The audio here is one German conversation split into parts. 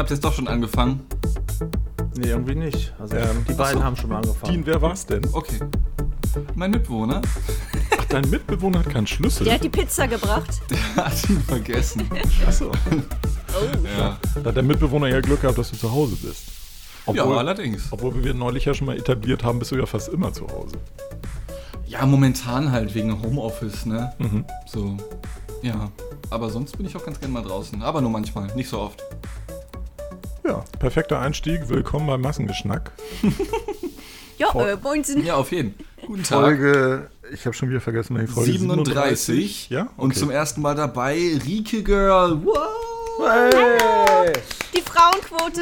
Habt ihr jetzt doch schon angefangen? Nee, irgendwie nicht. Also Ähm, die beiden so. haben schon mal angefangen. Dean, wer war's denn? Okay. Mein Mitbewohner Ach, dein Mitbewohner hat keinen Schlüssel. Der hat die Pizza gebracht. hat ihn vergessen. Achso. Oh. Ja, Da hat der Mitbewohner ja Glück gehabt, dass du zu Hause bist. ja Obwohl, allerdings. obwohl wir neulich ja schon mal etabliert haben, bist du ja fast immer zu Hause. Ja, momentan halt wegen Homeoffice, ne? Mhm. So, ja. Aber sonst bin ich auch ganz gerne mal draußen. Aber nur manchmal, nicht so oft. Ja, perfekter Einstieg. Willkommen beim Massengeschnack. Ja, Voll. äh, Moinsen. Ja, auf jeden. Guten Tag. Folge, ich habe schon wieder vergessen, welche Folge 37. Ja, okay. Und zum ersten Mal dabei Rike Girl. Wow. Hey! Die Frauenquote.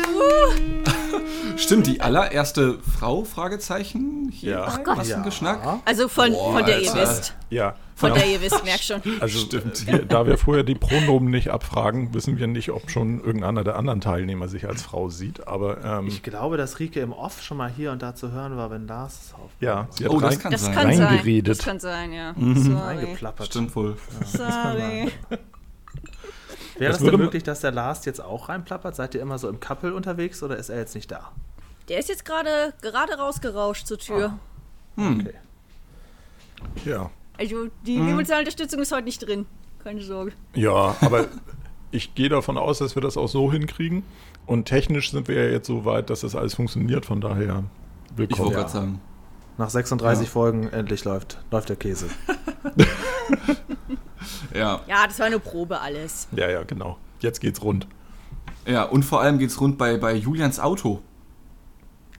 Stimmt, die allererste Frau? Fragezeichen hier Ja. bei Ach Gott. Massengeschnack. Also von, Boah, von der ihr Alter. wisst. Ja, Von ja. der ihr wisst, merk schon. Also, Stimmt. Wir, da wir vorher die Pronomen nicht abfragen, wissen wir nicht, ob schon irgendeiner der anderen Teilnehmer sich als Frau sieht. Aber ähm, Ich glaube, dass Rike im Off schon mal hier und da zu hören war, wenn Lars es auf ja, sie hat Oh, das rein, kann Das sein. kann sein. Reingeredet. Das kann sein, ja. Sorry. reingeplappert. Stimmt wohl. Sorry. Wäre Das denn möglich, dass der Lars jetzt auch reinplappert? Seid ihr immer so im Couple unterwegs oder ist er jetzt nicht da? Der ist jetzt gerade gerade rausgerauscht zur Tür. Okay. ja. Also die emotionale Unterstützung ist heute nicht drin. Keine Sorge. ja, aber ich gehe davon aus, dass wir das auch so hinkriegen. Und technisch sind wir ja jetzt so weit, dass das alles funktioniert. Von daher Ich willkommen. wollte Ja. gerade sagen. Nach 36 Ja. Folgen endlich läuft, läuft der Käse. Ja. Ja, das war eine Probe alles. Ja, ja, genau. Jetzt geht's rund. Ja, und vor allem geht's rund bei, bei Julians Auto.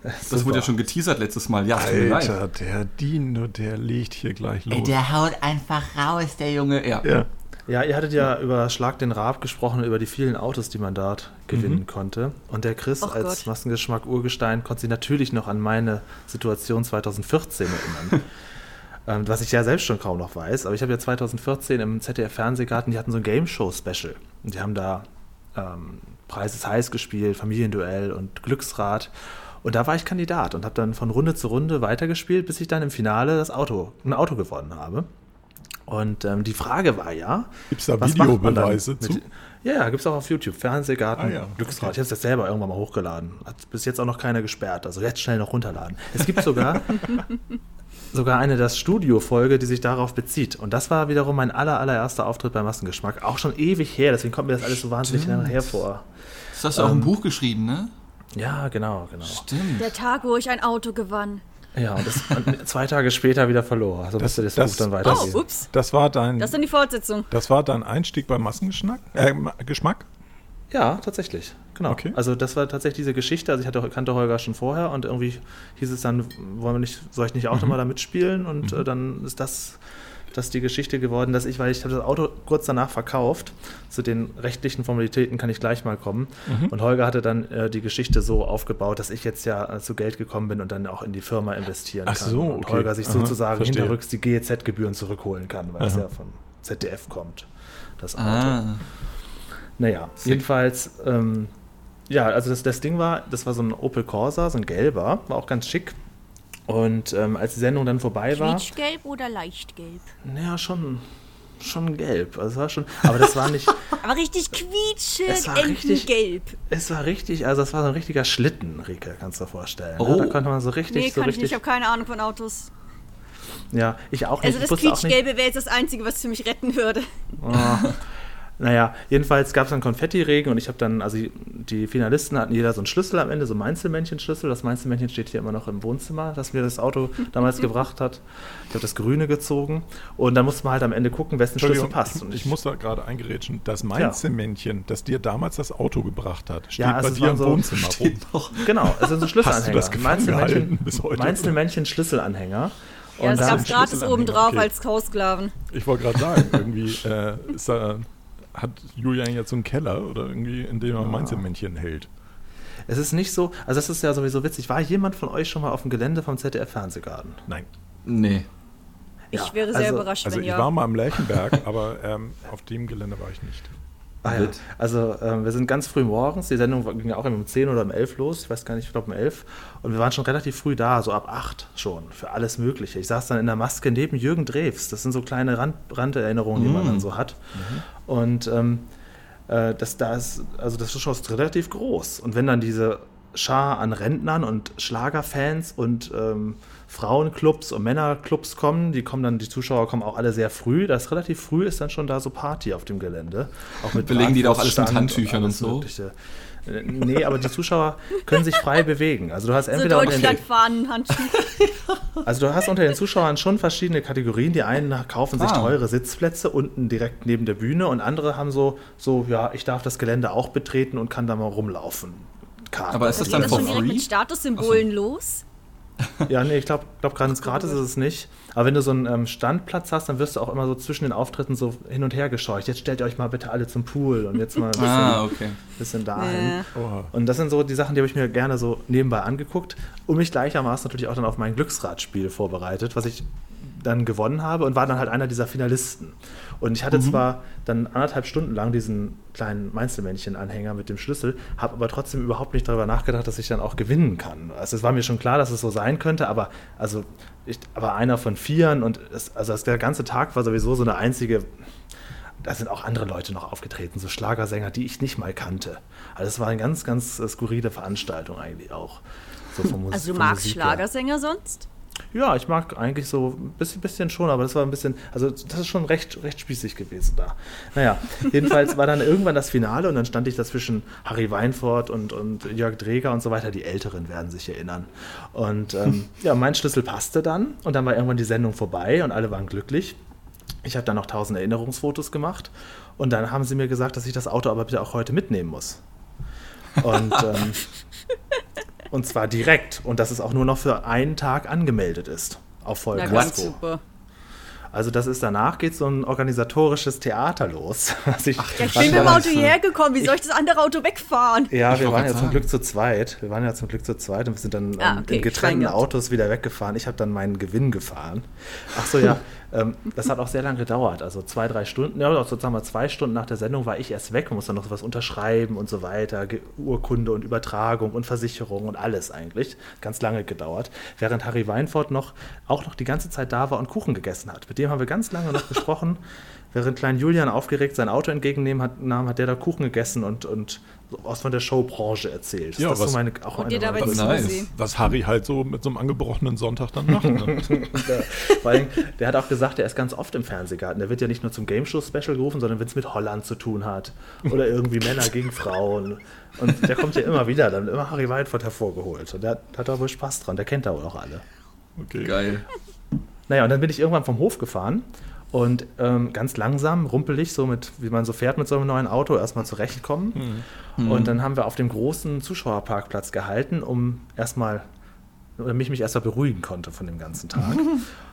Das wurde ja schon geteasert letztes Mal. Ja. Alter, der Dino, der legt hier gleich los. Ey, der haut einfach raus, der Junge. Ja. ja. Ja, ihr hattet ja über Schlag den Raab gesprochen, über die vielen Autos, die man dort gewinnen konnte. Und der Chris Och als Gott. Massengeschmack Urgestein konnte sich natürlich noch an meine Situation 2014 erinnern. ähm, was ich ja selbst schon kaum noch weiß. Aber ich habe ja 2014 im ZDF-Fernsehgarten, die hatten so ein Game-Show-Special. Und die haben da ähm, Preis ist heiß gespielt, Familienduell und Glücksrad. Und da war ich Kandidat und habe dann von Runde zu Runde weitergespielt, bis ich dann im Finale das Auto, ein Auto gewonnen habe. Und ähm, die Frage war ja, da macht man dann Videobeweise zu? Ja, ja, gibt es auch auf YouTube. Fernsehgarten, Ah, ja, Glücksrad. Ich habe das selber irgendwann mal hochgeladen. Hat bis jetzt auch noch keiner gesperrt. Also jetzt schnell noch runterladen. Es gibt sogar, sogar eine das Studio-Folge, die sich darauf bezieht. Und das war wiederum mein aller, allererster Auftritt bei Massengeschmack. Auch schon ewig her, deswegen kommt mir das alles so wahnsinnig Stimmt. lange hervor. Das hast du auch im Buch geschrieben, ne? Ja, genau, genau. Stimmt. Der Tag, wo ich ein Auto gewann. Ja, und, das, und zwei Tage später wieder verlor. Also musste das, das- Buch dann Oh, weitergehen. ups. Das war dein, Das ist dann die Fortsetzung. das war dein Einstieg beim Massengeschnack? Äh, Ma- Geschmack? Ja, tatsächlich. Genau. Okay. Also das war tatsächlich diese Geschichte. Also ich hatte, kannte Holger schon vorher und irgendwie hieß es dann, wollen wir nicht, soll ich nicht auch Mhm. nochmal da mitspielen? Und äh, dann ist das, das die Geschichte geworden, dass ich, weil ich habe das Auto kurz danach verkauft. Zu den rechtlichen Formalitäten kann ich gleich mal kommen. Mhm. Und Holger hatte dann äh, die Geschichte so aufgebaut, dass ich jetzt ja äh, zu Geld gekommen bin und dann auch in die Firma investieren Ach kann. so, Und okay. Holger sich Aha, sozusagen verstehe. hinterrücks die GEZ-Gebühren zurückholen kann, weil es Aha. ja vom ZDF kommt. Das Auto. Ah. Naja, Sick. jedenfalls, ähm, ja, also das, das Ding war, das war so ein Opel Corsa, so ein gelber, war auch ganz schick. Und ähm, als die Sendung dann vorbei war, Quietschgelb oder leichtgelb? naja, schon, schon gelb. Also war schon, aber das war nicht, Aber richtig Es quietschend, war richtig- entengelb. es war richtig, also es war so ein richtiger Schlitten, Rike, kannst du dir vorstellen. Oh. Ne? Da konnte man so richtig, Nee, so kann ich nicht. richtig, Ich habe keine Ahnung von Autos. ja, ich auch nicht. Also das Quietschgelbe wäre jetzt das Einzige, was für mich retten würde. Naja, jedenfalls gab es dann Konfettiregen und ich habe dann, also die- Finalisten hatten jeder so einen Schlüssel am Ende, so ein Mainzelmännchen-Schlüssel. Das Mainzelmännchen steht hier immer noch im Wohnzimmer, das mir das Auto damals gebracht hat. Ich habe das Grüne gezogen und dann musste man halt am Ende gucken, wessen Schlüssel passt. Und ich, ich muss da gerade eingerätschen. Das Mainzelmännchen, das dir damals das Auto gebracht hat, steht Ja, bei also es dir im so- Wohnzimmer rum. Genau, es sind so Schlüsselanhänger. das gefangen gehalten bis heute? Mainzelmännchen-Schlüsselanhänger. Ja, Und das da- gab es gratis Schlüsselanhänger, oben drauf okay. als Haussklaven. Ich wollte gerade sagen, irgendwie äh, ist da, hat Julian jetzt so einen Keller oder irgendwie, in dem er Mainzelmännchen hält. Es ist nicht so, also das ist ja sowieso witzig. War jemand von euch schon mal auf dem Gelände vom ZDF-Fernsehgarten? Nein. Nee. Ich Ja, wäre sehr also- überrascht, Also wenn ich ja. war mal am Lerchenberg, aber ähm, auf dem Gelände war ich nicht. Ah, ja. Also ähm, wir sind ganz früh morgens, die Sendung ging ja auch um 10 oder um 11 los, ich weiß gar nicht, ich glaube um 11. Und wir waren schon relativ früh da, so ab 8 schon, für alles Mögliche. Ich saß dann in der Maske neben Jürgen Drews. Das sind so kleine Rand Randerinnerungen, die man dann so hat. Und ähm, äh, das, da ist, also das ist schon relativ groß. Und wenn dann diese Schar an Rentnern und Schlagerfans und ähm, Frauenclubs und Männerclubs kommen, die kommen dann, die Zuschauer kommen auch alle sehr früh. Das ist relativ früh ist dann schon da so Party auf dem Gelände. Auch mit Belegen die da auch alles mit Handtüchern und, und so? Mögliche. Nee, aber die Zuschauer können sich frei bewegen. Also du hast entweder so Deutschlandfahnen-Handschuhe. Also du hast unter den Zuschauern schon verschiedene Kategorien. Die einen kaufen sich ah. teure Sitzplätze unten direkt neben der Bühne und andere haben so, so, ja, ich darf das Gelände auch betreten und kann da mal rumlaufen. Karten. Aber ist das dann for free? direkt mit Statussymbolen so. los? Ja, nee, ich glaube, glaub, ganz gratis ist es nicht. Aber wenn du so einen ähm, Standplatz hast, dann wirst du auch immer so zwischen den Auftritten so hin und her gescheucht. Jetzt stellt ihr euch mal bitte alle zum Pool und jetzt mal ein bisschen, ah, okay. bisschen dahin. Ja. Und das sind so die Sachen, die habe ich mir gerne so nebenbei angeguckt und mich gleichermaßen natürlich auch dann auf mein Glücksradspiel vorbereitet, was ich dann gewonnen habe und war dann halt einer dieser Finalisten. Und ich hatte mhm. zwar dann anderthalb Stunden lang diesen kleinen Meinzelmännchen-Anhänger mit dem Schlüssel, habe aber trotzdem überhaupt nicht darüber nachgedacht, dass ich dann auch gewinnen kann. Also es war mir schon klar, dass es so sein könnte, aber also ich war einer von vieren und es, also der ganze Tag war sowieso so eine einzige da sind auch andere Leute noch aufgetreten, so Schlagersänger, die ich nicht mal kannte. Also es war eine ganz, ganz skurrile Veranstaltung eigentlich auch. So Musik, also du magst Schlagersänger sonst? Ja, ich mag eigentlich so ein bisschen, bisschen, schon, aber das war ein bisschen, also das ist schon recht, recht spießig gewesen da. Naja, jedenfalls war dann irgendwann das Finale und dann stand ich dazwischen Harry Weinfurt und, und Jörg Dreger und so weiter. Die Älteren werden sich erinnern. Und ähm, ja, mein Schlüssel passte dann und dann war irgendwann die Sendung vorbei und alle waren glücklich. Ich habe dann noch tausend Erinnerungsfotos gemacht und dann haben sie mir gesagt, dass ich das Auto aber bitte auch heute mitnehmen muss. Und ähm, und zwar direkt. Und dass es auch nur noch für einen Tag angemeldet ist. Auf Vollkasko. super. Also das ist danach geht so ein organisatorisches Theater los. Ich, Ach, ja, ich bin mit dem Auto hierher gekommen. Wie soll ich das andere Auto wegfahren? Ja, ich wir waren ja sagen. zum Glück zu zweit. Wir waren ja zum Glück zu zweit und wir sind dann ah, okay, in getrennten Autos wieder weggefahren. Ich habe dann meinen Gewinn gefahren. Ach so, ja. Ähm, das hat auch sehr lange gedauert. Also zwei, drei Stunden, ja, sozusagen mal zwei Stunden nach der Sendung war ich erst weg und musste noch was unterschreiben und so weiter. Urkunde und Übertragung und Versicherung und alles eigentlich. Ganz lange gedauert. Während Harry Weinfurt noch, auch noch die ganze Zeit da war und Kuchen gegessen hat. Mit dem haben wir ganz lange noch gesprochen. Während Klein Julian aufgeregt sein Auto entgegennehmen hat, nahm, hat der da Kuchen gegessen und, und was von der Showbranche erzählt. Ja, das was, so meine, auch und eine dabei nice. was Harry halt so mit so einem angebrochenen Sonntag dann macht. Ne? der, vor allem, der hat auch gesagt, er ist ganz oft im Fernsehgarten. Der wird ja nicht nur zum Game Show Special gerufen, sondern wenn es mit Holland zu tun hat oder irgendwie Männer gegen Frauen. Und der kommt ja immer wieder, dann immer Harry Weinfurt hervorgeholt. Und der, der hat da wohl Spaß dran. Der kennt da wohl auch alle. Okay. Geil. Naja, und dann bin ich irgendwann vom Hof gefahren und ähm, ganz langsam, rumpelig, so mit, wie man so fährt mit so einem neuen Auto, erstmal zurechtkommen. Mhm. Und dann haben wir auf dem großen Zuschauerparkplatz gehalten, um erstmal, damit ich mich erstmal beruhigen konnte von dem ganzen Tag.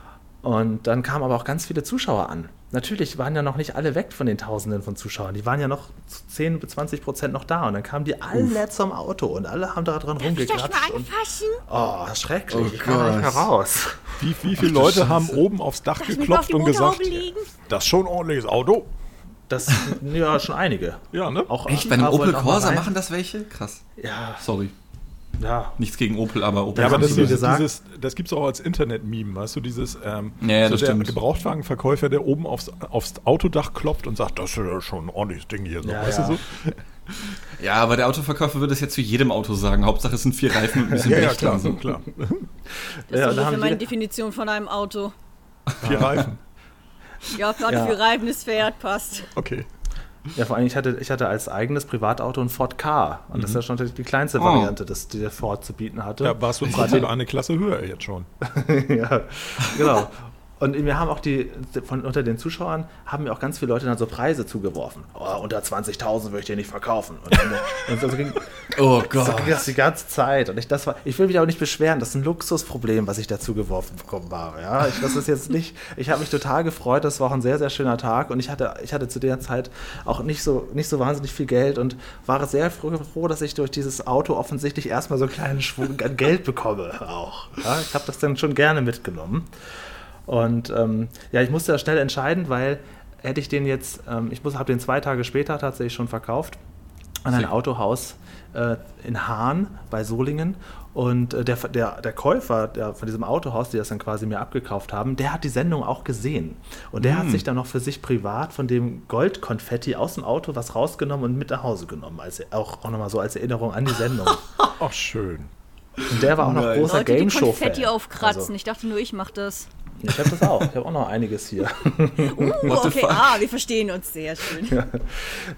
Und dann kamen aber auch ganz viele Zuschauer an. Natürlich waren ja noch nicht alle weg von den Tausenden von Zuschauern. Die waren ja noch 10 bis 20 Prozent noch da. Und dann kamen die alle Uff. zum Auto und alle haben da dran rumgeklatscht. Ich mal anfassen? oh, schrecklich. Oh ich kam nicht heraus. Wie, wie viele Leute haben oben aufs Dach Darf geklopft und gesagt, das ist schon ein ordentliches Auto? Das, ja, schon einige. Ja, ne? Auch Echt? Bei einem Opel Corsa machen das welche? Krass. Ja. Sorry. Ja. Nichts gegen Opel, aber Opel Ja, aber das, ist, dieses, das gibt es auch als Internet-Meme, weißt du, dieses ähm, ja, ja, so der Gebrauchtwagenverkäufer, der oben aufs, aufs Autodach klopft und sagt, das ist ja schon ein ordentliches Ding hier. So, ja, weißt ja. du so? Ja, aber der Autoverkäufer würde es ja zu jedem Auto sagen. Hauptsache es sind vier Reifen und ein bisschen ja, ja, klar, so. klar. Das ja, ist ungefähr meine Definition von einem Auto. Vier Reifen. Ja, gerade ja. für Reifen ist Pferd passt. Okay. Ja, vor allem, ich hatte, ich hatte als eigenes Privatauto ein Ford K. Und mhm. das ist ja schon die kleinste oh. Variante, das, die der Ford zu bieten hatte. Da warst du gerade eine Klasse höher jetzt schon. ja, genau. Und mir haben auch die, von unter den Zuschauern, haben mir auch ganz viele Leute dann so Preise zugeworfen. Oh, unter 20.000 würde ich dir nicht verkaufen. Und, dann, und so ging, oh Gott. So ging das die ganze Zeit. Und ich, das war, ich will mich auch nicht beschweren, das ist ein Luxusproblem, was ich da zugeworfen bekommen habe. Ja, ich, das ist jetzt nicht, ich habe mich total gefreut, das war auch ein sehr, sehr schöner Tag. Und ich hatte, ich hatte zu der Zeit auch nicht so, nicht so wahnsinnig viel Geld und war sehr froh, dass ich durch dieses Auto offensichtlich erstmal so einen kleinen Schwung an Geld bekomme auch. Ja, ich habe das dann schon gerne mitgenommen. Und ähm, ja, ich musste da schnell entscheiden, weil hätte ich den jetzt, ähm, ich habe den zwei Tage später tatsächlich schon verkauft an ein Autohaus äh, in Hahn bei Solingen. Und äh, der, der, der Käufer der, von diesem Autohaus, die das dann quasi mir abgekauft haben, der hat die Sendung auch gesehen. Und der hat sich dann noch für sich privat von dem Goldkonfetti aus dem Auto was rausgenommen und mit nach Hause genommen. Also auch, auch nochmal so als Erinnerung an die Sendung. Ach, schön. Und der war auch noch Nein. großer Leute, Game Show Konfetti aufkratzen. Also, Ich dachte nur, ich mach das. Ich habe das auch. Ich habe auch noch einiges hier. Uh, okay, ah, wir verstehen uns sehr schön.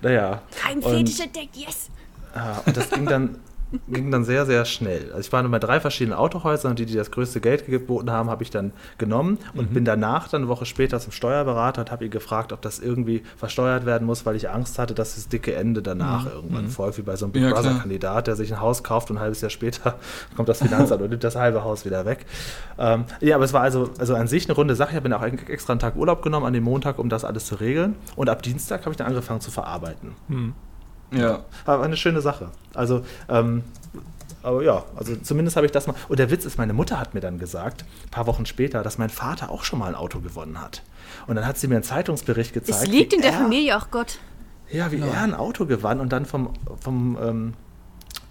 naja. Kein Fetisch entdeckt, yes! Ja, und das ging dann, ging dann sehr, sehr schnell. Also ich war nur bei drei verschiedenen Autohäusern und die, die das größte Geld geboten haben, habe ich dann genommen und bin danach dann eine Woche später zum Steuerberater und habe ihn gefragt, ob das irgendwie versteuert werden muss, weil ich Angst hatte, dass das dicke Ende danach irgendwann folgt, wie bei so einem Big Ja. Brother-Kandidat, der sich ein Haus kauft und ein halbes Jahr später kommt das Finanzamt und nimmt das halbe Haus wieder weg. Ähm, ja, aber es war also, also an sich eine runde Sache. Ich habe mir auch extra einen Tag Urlaub genommen an dem Montag, um das alles zu regeln. Und ab Dienstag habe ich dann angefangen zu verarbeiten. Ja. Aber eine schöne Sache. Also, ähm, aber ja, also zumindest habe ich das mal. Und der Witz ist, meine Mutter hat mir dann gesagt, ein paar Wochen später, dass mein Vater auch schon mal ein Auto gewonnen hat. Und dann hat sie mir einen Zeitungsbericht gezeigt. Es liegt in der er, Familie, ach Gott. Ja, wie er ein Auto gewann und dann vom, vom ähm,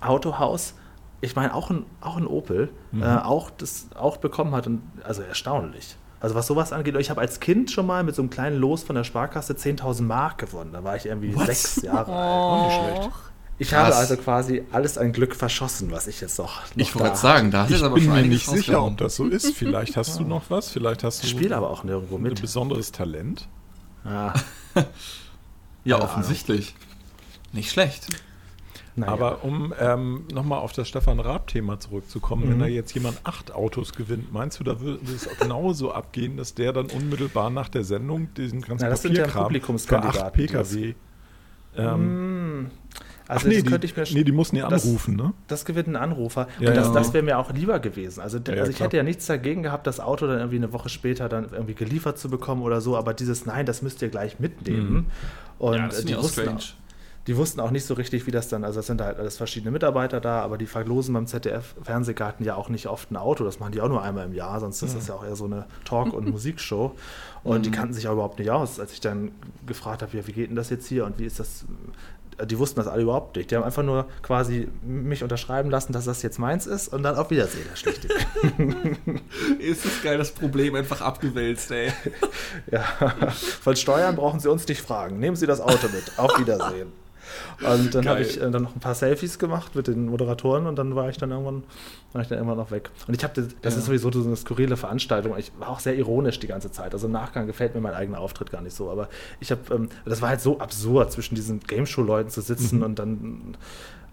Autohaus, ich meine auch ein, auch ein Opel, äh, auch, das, auch bekommen hat. Und, also erstaunlich. Also was sowas angeht, ich habe als Kind schon mal mit so einem kleinen Los von der Sparkasse 10.000 Mark gewonnen. Da war ich irgendwie What? sechs Jahre alt. Auch nicht schlecht. Ich Krass. habe also quasi alles an Glück verschossen, was ich jetzt noch. noch Ich wollte sagen, da hast du Ich aber bin mir nicht sicher, ob das so ist. Vielleicht hast du noch was, vielleicht hast Ich du spiele aber auch nirgendwo ein mit. besonderes Talent. Ja, Ja, Keine offensichtlich. Nicht schlecht. Naja. Aber um ähm, nochmal auf das Stefan Raab-Thema zurückzukommen, Mhm. wenn da jetzt jemand acht Autos gewinnt, meinst du, da würde es genauso abgehen, dass der dann unmittelbar nach der Sendung diesen ganzen Na, das sind ja Papierkram für acht die das- PKW ähm, also ach nee, das die, könnte ich mir nee, die mussten ja das- anrufen, ne? Das gewinnt ein Anrufer. Ja, und das, ja. das wäre mir auch lieber gewesen. Also, Ja, also ich hätte ja nichts dagegen gehabt, das Auto dann irgendwie eine Woche später dann irgendwie geliefert zu bekommen oder so, aber dieses Nein, das müsst ihr gleich mitnehmen. Und Ja, das finde die, wussten strange. auch, die wussten auch nicht so richtig, wie das dann, also es sind halt alles verschiedene Mitarbeiter da, aber die verlosen beim ZDF-Fernsehgarten ja auch nicht oft ein Auto, das machen die auch nur einmal im Jahr, sonst ist das ja auch eher so eine Talk- und Musikshow. Und die kannten sich auch überhaupt nicht aus, als ich dann gefragt habe, ja, wie geht denn das jetzt hier und wie ist das die wussten das alle überhaupt nicht. Die haben einfach nur quasi mich unterschreiben lassen, dass das jetzt meins ist und dann auf Wiedersehen, Herr Schlichtig. Ist das geil, das Problem einfach abgewälzt, ey. ja. Von Steuern brauchen Sie uns nicht fragen. Nehmen Sie das Auto mit. Auf Wiedersehen. Und dann habe ich äh, dann noch ein paar Selfies gemacht mit den Moderatoren und dann war ich dann irgendwann, war ich dann irgendwann noch weg. Und ich habe, das, das Ja. ist sowieso so eine skurrile Veranstaltung. Ich war auch sehr ironisch die ganze Zeit. Also im Nachgang gefällt mir mein eigener Auftritt gar nicht so. Aber ich habe, ähm, das war halt so absurd, zwischen diesen Game Show-Leuten zu sitzen und dann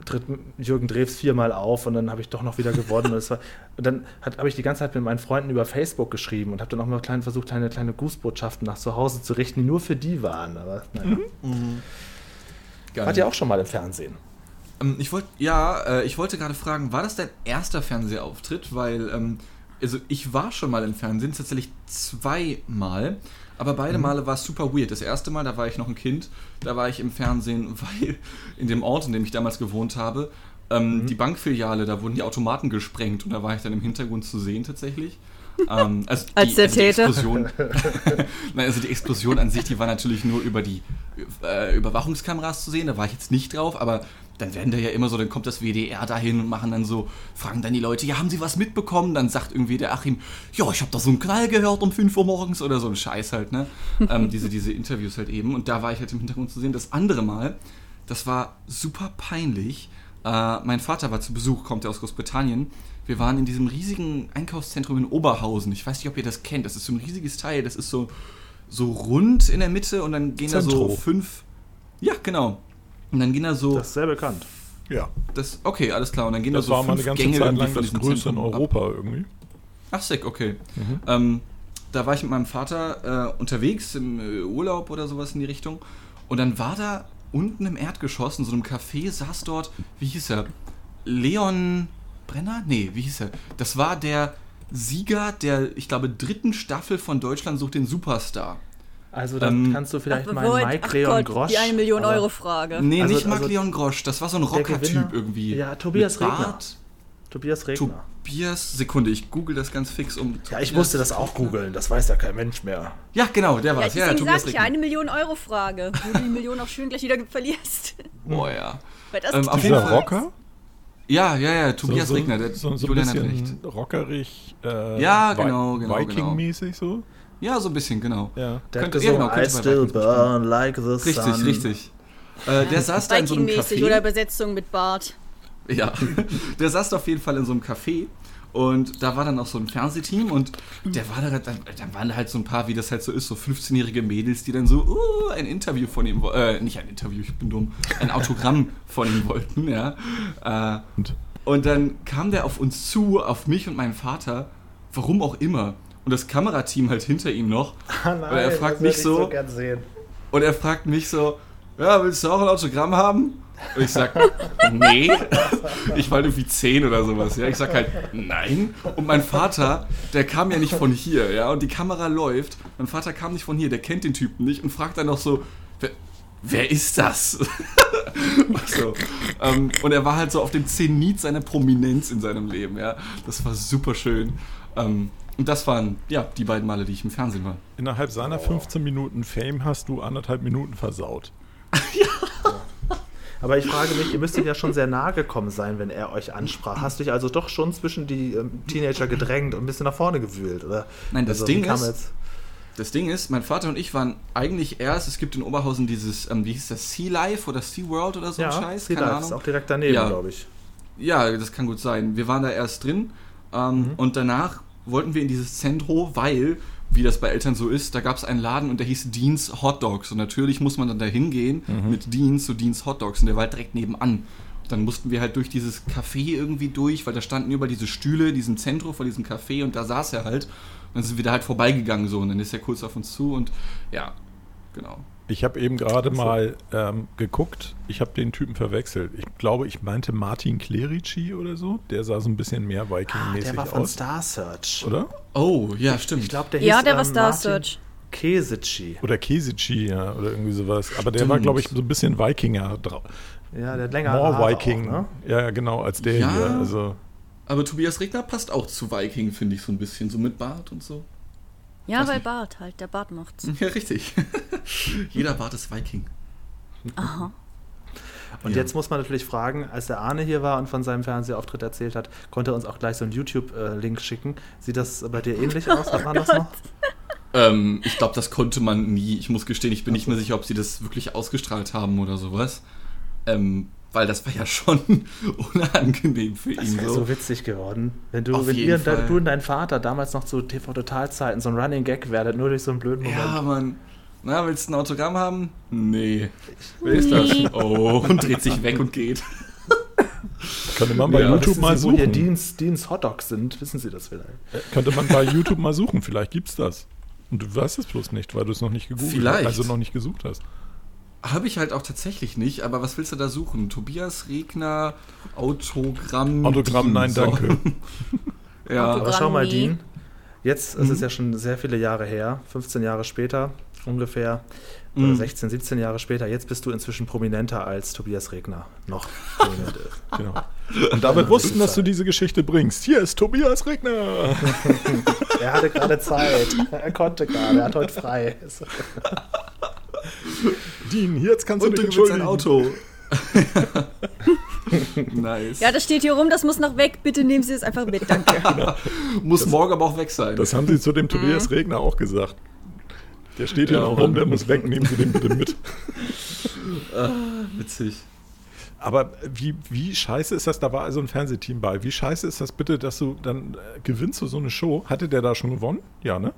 tritt Jürgen Drews viermal auf und dann habe ich doch noch wieder gewonnen. und, war, und dann habe ich die ganze Zeit mit meinen Freunden über Facebook geschrieben und habe dann auch mal klein, versucht, kleine, kleine Grußbotschaften nach zu Hause zu richten, die nur für die waren. Aber naja. Geil. Wart ihr auch schon mal im Fernsehen? Ähm, ich wollte, ja, äh, ich wollte gerade fragen, war das dein erster Fernsehauftritt? Weil, ähm, also ich war schon mal im Fernsehen, tatsächlich zweimal, aber beide Male war es super weird. Das erste Mal, da war ich noch ein Kind, da war ich im Fernsehen, weil in dem Ort, in dem ich damals gewohnt habe, ähm, die Bankfiliale, da wurden die Automaten gesprengt und da war ich dann im Hintergrund zu sehen tatsächlich. Ähm, also Als die, der also die Täter. Explosion, Nein, also die Explosion an sich, die war natürlich nur über die äh, Überwachungskameras zu sehen, da war ich jetzt nicht drauf, aber dann werden da ja immer so, dann kommt das WDR dahin und machen dann so, fragen dann die Leute, ja, haben sie was mitbekommen? Dann sagt irgendwie der Achim, ja, ich habe da so einen Knall gehört um 5 Uhr morgens oder so ein Scheiß halt, ne? ähm, diese, diese Interviews halt eben und da war ich halt im Hintergrund zu sehen. Das andere Mal, das war super peinlich. Äh, mein Vater war zu Besuch, kommt ja aus Großbritannien. Wir waren in diesem riesigen Einkaufszentrum in Oberhausen. Ich weiß nicht, ob ihr das kennt. Das ist so ein riesiges Teil. Das ist so, so rund in der Mitte und dann gehen da Zentro. so fünf. Ja, genau. Und dann gehen da so. Das ist sehr bekannt. Ja. Das, okay, alles klar. Und dann gehen Das da so war mal eine fünf ganze Gänge Zeit lang von das größte in Zentrum ab. Europa irgendwie. Ach, sick, okay. Ähm, da war ich mit meinem Vater äh, unterwegs im äh, Urlaub oder sowas in die Richtung. Und dann war da unten im Erdgeschoss in so einem Café, saß dort, wie hieß er? Leon Brenner? Nee, wie hieß er? Das war der Sieger der, ich glaube, dritten Staffel von Deutschland sucht den Superstar. Also dann Ähm, kannst du vielleicht Ach, mal bevor- Mike ach Leon Gott, Grosch. Die eine Million aber Euro Frage. Nee, Also- nicht Marc also Leon Grosch, das war so ein Rocker-Typ irgendwie. Ja, Tobias Regner. Bart. Tobias Regner. Tobias, Sekunde, ich google das ganz fix um. ja, ich Tobias musste das auch googeln. Das weiß ja kein Mensch mehr. Ja, genau, der Ja, war's. Ja, deswegen Tobias sag ich ja, eine Million-Euro-Frage, wo du die Million auch schön gleich wieder verlierst. Boah, ja. Weil das Ähm, auf jeden Fall. Rocker? Ja, ja, ja, Tobias so, Regner, der so, so Julian hat recht. rockerig. Äh, Ja, Vi- genau, genau, Viking-mäßig so. Ja, so ein bisschen, genau. Ja. Der hat Könnte- gesungen, ja, genau, I still burn like the Richtig, sun. richtig. Äh, der saß da in so einem Viking-mäßig Café. oder Übersetzung mit Bart. Ja, der saß auf jeden Fall in so einem Café und da war dann auch so ein Fernsehteam und der war da, dann, dann waren da halt so ein paar, wie das halt so ist, so 15-jährige Mädels, die dann so uh, ein Interview von ihm, äh, nicht ein Interview, ich bin dumm, ein Autogramm von ihm wollten, ja. Äh, Und dann kam der auf uns zu, auf mich und meinen Vater, warum auch immer. Und das Kamerateam halt hinter ihm noch. Ah, nein, Und er fragt das mich so, sehen. und er fragt mich so, ja, willst du auch ein Autogramm haben? Und ich sag, nee. Ich war irgendwie zehn oder sowas, ja. Ich sag halt, nein. Und mein Vater, der kam ja nicht von hier, ja. Und die Kamera läuft. Mein Vater kam nicht von hier, der kennt den Typen nicht und fragt dann noch so, wer, wer ist das? so. ähm, und er war halt so auf dem Zenit seiner Prominenz in seinem Leben, ja. Das war super schön. Ähm, und das waren, ja, die beiden Male, die ich im Fernsehen war. innerhalb seiner 15 Minuten Fame hast du anderthalb Minuten versaut. Aber ich frage mich, ihr müsstet ja schon sehr nahe gekommen sein, wenn er euch ansprach. Hast du dich also doch schon zwischen die ähm, Teenager gedrängt und ein bisschen nach vorne gewühlt, oder? Nein, das also, Ding kam ist- Jetzt, Das Ding ist, mein Vater und ich waren eigentlich erst, es gibt in Oberhausen dieses, ähm, wie hieß das, Sea Life oder Sea World oder so ein ja, Scheiß, Sea keine Life ist Ahnung. auch direkt daneben, Ja. glaube ich. Ja, das kann gut sein. Wir waren da erst drin ähm, Mhm. und danach wollten wir in dieses Zentro, weil, wie das bei Eltern so ist, da gab es einen Laden und der hieß Deans Hot Dogs und natürlich muss man dann da hingehen Mhm. mit Deans zu Deans Hot Dogs und der war halt direkt nebenan. Dann mussten wir halt durch dieses Café irgendwie durch, weil da standen über diese Stühle, diesem Zentrum vor diesem Café und da saß er halt. Und dann sind wir da halt vorbeigegangen so und dann ist er kurz auf uns zu und ja, genau. Ich habe eben gerade so. mal ähm, geguckt. Ich habe den Typen verwechselt. Ich glaube, ich meinte Martin Clerici oder so. Der sah so ein bisschen mehr Ah, Viking-mäßig der war von aus. Star Search. Oder? Oh, ja, stimmt. Ich glaube, der Ja, hieß, der war ähm, Star Martin Search. Kesici. Oder Kesici, ja, oder irgendwie sowas. Aber der war, glaube ich, so ein bisschen Vikinger drauf. Ja, der hat länger More Haare Viking. Auch, ne? Ja, ja, genau, als der Ja. hier. Also, Aber Tobias Regner passt auch zu Viking, finde ich, so ein bisschen, so mit Bart und so. Ja, Weiß weil nicht. Bart halt, der Bart macht's. Ja, richtig. Jeder Bart ist Viking. Aha. Und Ja. jetzt muss man natürlich fragen, als der Arne hier war und von seinem Fernsehauftritt erzählt hat, konnte er uns auch gleich so einen YouTube-Link schicken. Sieht das bei dir ähnlich aus? Hat man das noch? Ähm, ich glaube, das konnte man nie. Ich muss gestehen, ich bin nicht mehr sicher, ob sie das wirklich ausgestrahlt haben oder sowas. Ähm, weil das war ja schon unangenehm für Das ihn. wäre So. so witzig geworden. Wenn du, Auf wenn ihr, Fall. du und dein Vater damals noch zu TV-Totalzeiten so ein Running Gag werdet, nur durch so einen blöden Moment. Ja, Mann. Na, willst du ein Autogramm haben? Nee. Wer ist das? Oh, und dreht sich weg und geht. könnte man bei Ja, YouTube mal Sie, wo hier suchen. Deans, Deans Hotdogs sind? Wissen Sie das vielleicht? Äh, Könnte man bei YouTube mal suchen. Vielleicht gibt's das. Und du weißt es bloß nicht, weil du es noch nicht gegoogelt Vielleicht. hast, also noch nicht gesucht hast. Habe ich halt auch tatsächlich nicht, aber was willst du da suchen? Tobias Regner, Autogramm. Autogramm, nein, so. danke. Ja, Aber schau mal. Dean. Jetzt Mhm. ist es ja schon sehr viele Jahre her, 15 Jahre später ungefähr, Mhm. oder 16, 17 Jahre später. Jetzt bist du inzwischen prominenter als Tobias Regner noch prominent ist. Genau. Und damit wussten, dass du diese Geschichte bringst. Hier ist Tobias Regner. Er hatte gerade Zeit. Er konnte gerade. Er hat heute frei. Dean, jetzt kannst du und dich mit sein entschuldigen. Auto. nice. Ja, das steht hier rum, das muss noch weg. Bitte nehmen Sie es einfach mit, danke. Muss morgen aber auch weg sein. Das haben sie zu dem Tobias Regner auch gesagt. Der steht hier Ja, noch rum, der muss weg, nehmen Sie den bitte mit. Witzig. Aber wie, wie scheiße ist das? Da war also ein Fernsehteam bei. Wie scheiße ist das bitte, dass du dann äh, gewinnst du so eine Show? Hatte der da schon gewonnen? Ja, ne?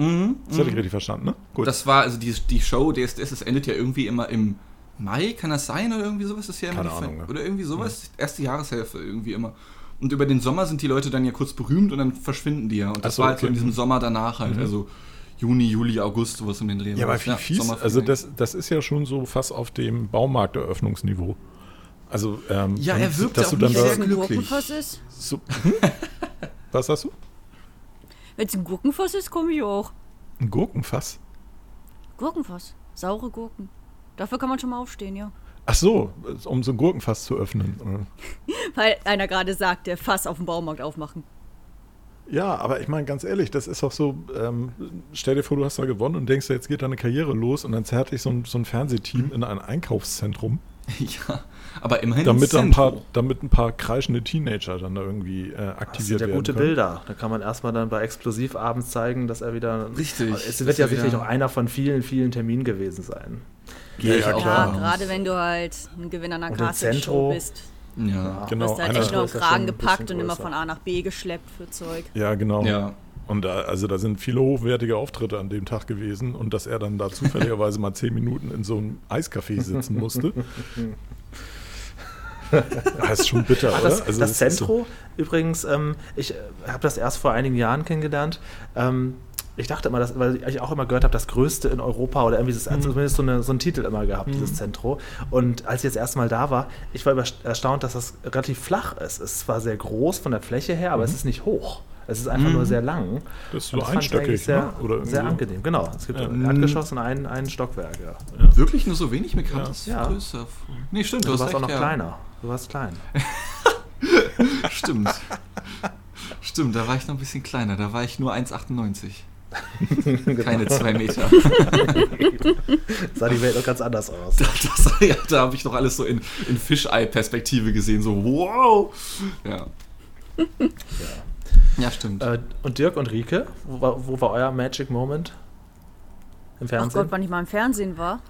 Mhm, Das hatte ich richtig verstanden, ne? Gut. Das war, also die, die Show DSDS, das endet ja irgendwie immer im Mai, kann das sein? Oder irgendwie sowas? Das ist ja immer Keine die, Ahnung, ne? Oder irgendwie sowas? Erste Jahreshälfte irgendwie immer. Und über den Sommer sind die Leute dann ja kurz berühmt und dann verschwinden die ja. Und das so, war halt so in okay. diesem Sommer danach halt. Mhm. Also Juni, Juli, August, sowas um den Dreh. ja, aber wie das. fies. Also das, das ist ja schon so fast auf dem Baumarkteröffnungsniveau. Also, ähm, Ja, er wirkt dass auch du dann nicht da, sehr glücklich. Ist, so, hm? Was hast du? Wenn es ein Gurkenfass ist, komme ich auch. Ein Gurkenfass? Gurkenfass, saure Gurken. Dafür kann man schon mal aufstehen, ja. Ach so, um so ein Gurkenfass zu öffnen. Weil einer gerade sagt, der Fass auf dem Baumarkt aufmachen. Ja, aber ich meine, ganz ehrlich, das ist auch so, ähm, stell dir vor, du hast da gewonnen und denkst, jetzt geht deine Karriere los und dann zerrt dich so ein, so ein Fernsehteam in ein Einkaufszentrum, Ja, aber immerhin damit, ein paar, damit ein paar kreischende Teenager dann da irgendwie äh, Das aktiviert sind ja werden gute können. Bilder. Da kann man erstmal dann bei Explosiv abends zeigen, dass er wieder. Richtig. Es Das wird ja sicherlich auch einer von vielen, vielen Terminen gewesen sein. Ja, ja, Ja, klar. gerade wenn du halt ein Gewinner einer Castingshow bist. Ja. Genau, Du wirst halt echt nur ja Kragen gepackt und immer von A nach B geschleppt für Zeug. Ja, genau. Ja. Und da, also da sind viele hochwertige Auftritte an dem Tag gewesen und dass er dann da zufälligerweise mal zehn Minuten in so einem Eiscafé sitzen musste. das ist schon bitter, Ach, das, Also das es ist so- übrigens, ähm, ich habe das erst vor einigen Jahren kennengelernt. Ähm, ich dachte immer, dass, weil ich auch immer gehört habe, das größte in Europa oder irgendwie, das Mhm. zumindest so, eine, so einen Titel immer gehabt, dieses Zentro. Und als ich jetzt erstmal da war, ich war erstaunt, dass das relativ flach ist. Es ist zwar sehr groß von der Fläche her, aber es ist nicht hoch. Es ist einfach nur sehr lang. Mhm. Das ist so ich eigentlich einstöckig, sehr, ne? Oder irgendwie sehr so. angenehm. Genau. Es gibt Ja. ein Erdgeschoss und ein, ein Stockwerk. Ja. Wirklich nur so wenig? Mir kam Ja. das Ja. größer. vor. Nee, stimmt, Du, du, warst auch noch ja. kleiner. Du warst klein. Stimmt. Stimmt, da war ich noch ein bisschen kleiner. Da war ich nur 1,98. Keine zwei Meter. Sah die Welt noch ganz anders aus. Das, ja, da habe ich doch alles so in, in Fischei-Perspektive gesehen. So, wow. Ja. Ja, stimmt. Äh, und Dirk und Rike, wo war, wo war euer Magic Moment? Im Ach Fernsehen? Gott, wann ich mal im Fernsehen war.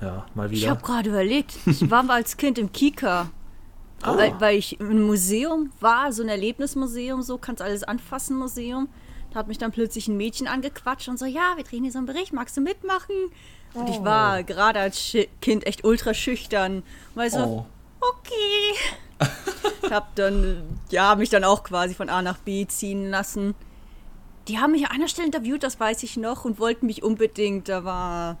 ja, mal Ich wieder. habe gerade überlegt, ich war mal als Kind im Kika. Ah. Weil, weil ich im Museum war, so ein Erlebnismuseum, so kannst alles anfassen Museum. Da hat mich dann plötzlich ein Mädchen angequatscht und so, ja, wir drehen hier so einen Bericht, magst du mitmachen? Und ich Oh. war gerade als Kind echt ultra schüchtern. Weil so, oh. Okay. Ich hab dann, ja, mich dann auch quasi von A nach B ziehen lassen. Die haben mich an einer Stelle interviewt, das weiß ich noch, und wollten mich unbedingt, da war,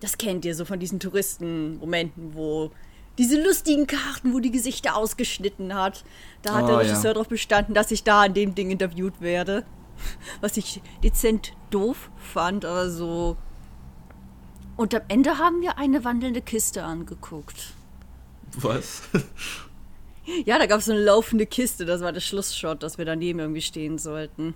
das kennt ihr so von diesen Touristenmomenten, wo diese lustigen Karten, wo die Gesichter ausgeschnitten hat. Da hat Oh, der ja. Regisseur darauf bestanden, dass ich da an dem Ding interviewt werde. Was ich dezent doof fand, aber so. Und am Ende haben wir eine wandelnde Kiste angeguckt. Was? Ja, da gab es so eine laufende Kiste, das war der Schlussshot, dass wir daneben irgendwie stehen sollten.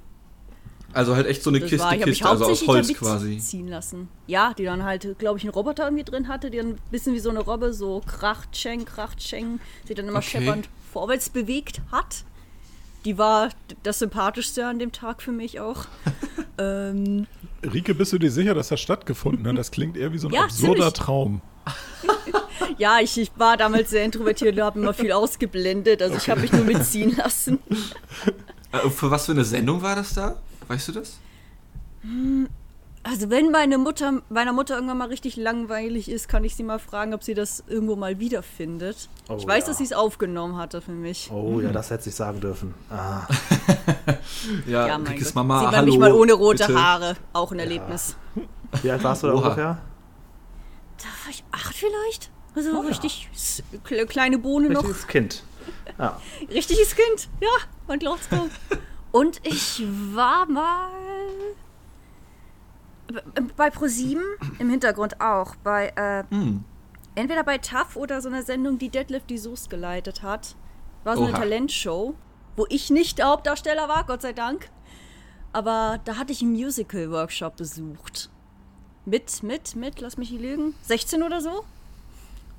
Also halt echt so eine Das Kiste, war, ich habe mich Kiste, also aus hauptsächlich Holz quasi. ziehen lassen. Ja, die dann halt, glaube ich, einen Roboter irgendwie drin hatte, die dann ein bisschen wie so eine Robbe so krachtscheng, krachtscheng, sich dann immer Okay. scheppernd vorwärts bewegt hat. Die war das Sympathischste an dem Tag für mich auch. ähm, Rike, bist du dir sicher, dass das stattgefunden hat? Das klingt eher wie so ein Ja, absurder ziemlich. Traum. ja, ich, ich war damals sehr introvertiert und habe immer viel ausgeblendet. Also ich habe mich nur mitziehen lassen. Äh, für was für eine Sendung war das da? Weißt du das? Also wenn meine Mutter, meiner Mutter irgendwann mal richtig langweilig ist, kann ich sie mal fragen, ob sie das irgendwo mal wiederfindet. Oh, ich weiß, ja. dass sie es aufgenommen hatte für mich. Oh ja, das hätte ich sagen dürfen. Ah, Ja, Ja, mein Rikes Gott. Mama, Sieht man hallo. mich mal ohne rote bitte. Haare. Auch ein Erlebnis. wie alt warst du da Oha. ungefähr? Da war ich acht vielleicht? Also Oh ja. richtig kle- kleine Bohne noch. Richtiges Kind. Ja. Richtiges Kind. Ja, man glaubt's kaum. Und ich war mal bei ProSieben im Hintergrund auch. Bei äh, Hm. entweder bei TAF oder so einer Sendung, die Deadlift die Soße geleitet hat. War so eine Oha. Talentshow, wo ich nicht der Hauptdarsteller war, Gott sei Dank. Aber da hatte ich einen Musical-Workshop besucht. Mit, mit, mit, lass mich nicht lügen, 16 oder so.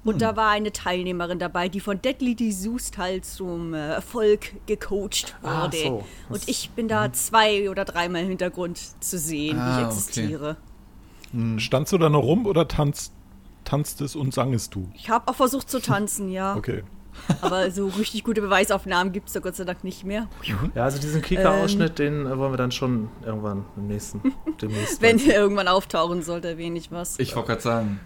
Und Hm. da war eine Teilnehmerin dabei, die von Deadly Disust halt zum äh, Erfolg gecoacht Ah, wurde. so. Und ich bin da zwei oder dreimal im Hintergrund zu sehen, wie Ah, ich okay. existiere. Standst du da noch rum oder tanzt, tanztest und sangest du? Ich habe auch versucht zu tanzen, ja. Okay. Aber so richtig gute Beweisaufnahmen gibt es da Gott sei Dank nicht mehr. ja, also diesen Kika-Ausschnitt, den äh, wollen wir dann schon irgendwann im nächsten, demnächst. Wenn er irgendwann auftauchen sollte, ich was. Ich wollte gerade sagen.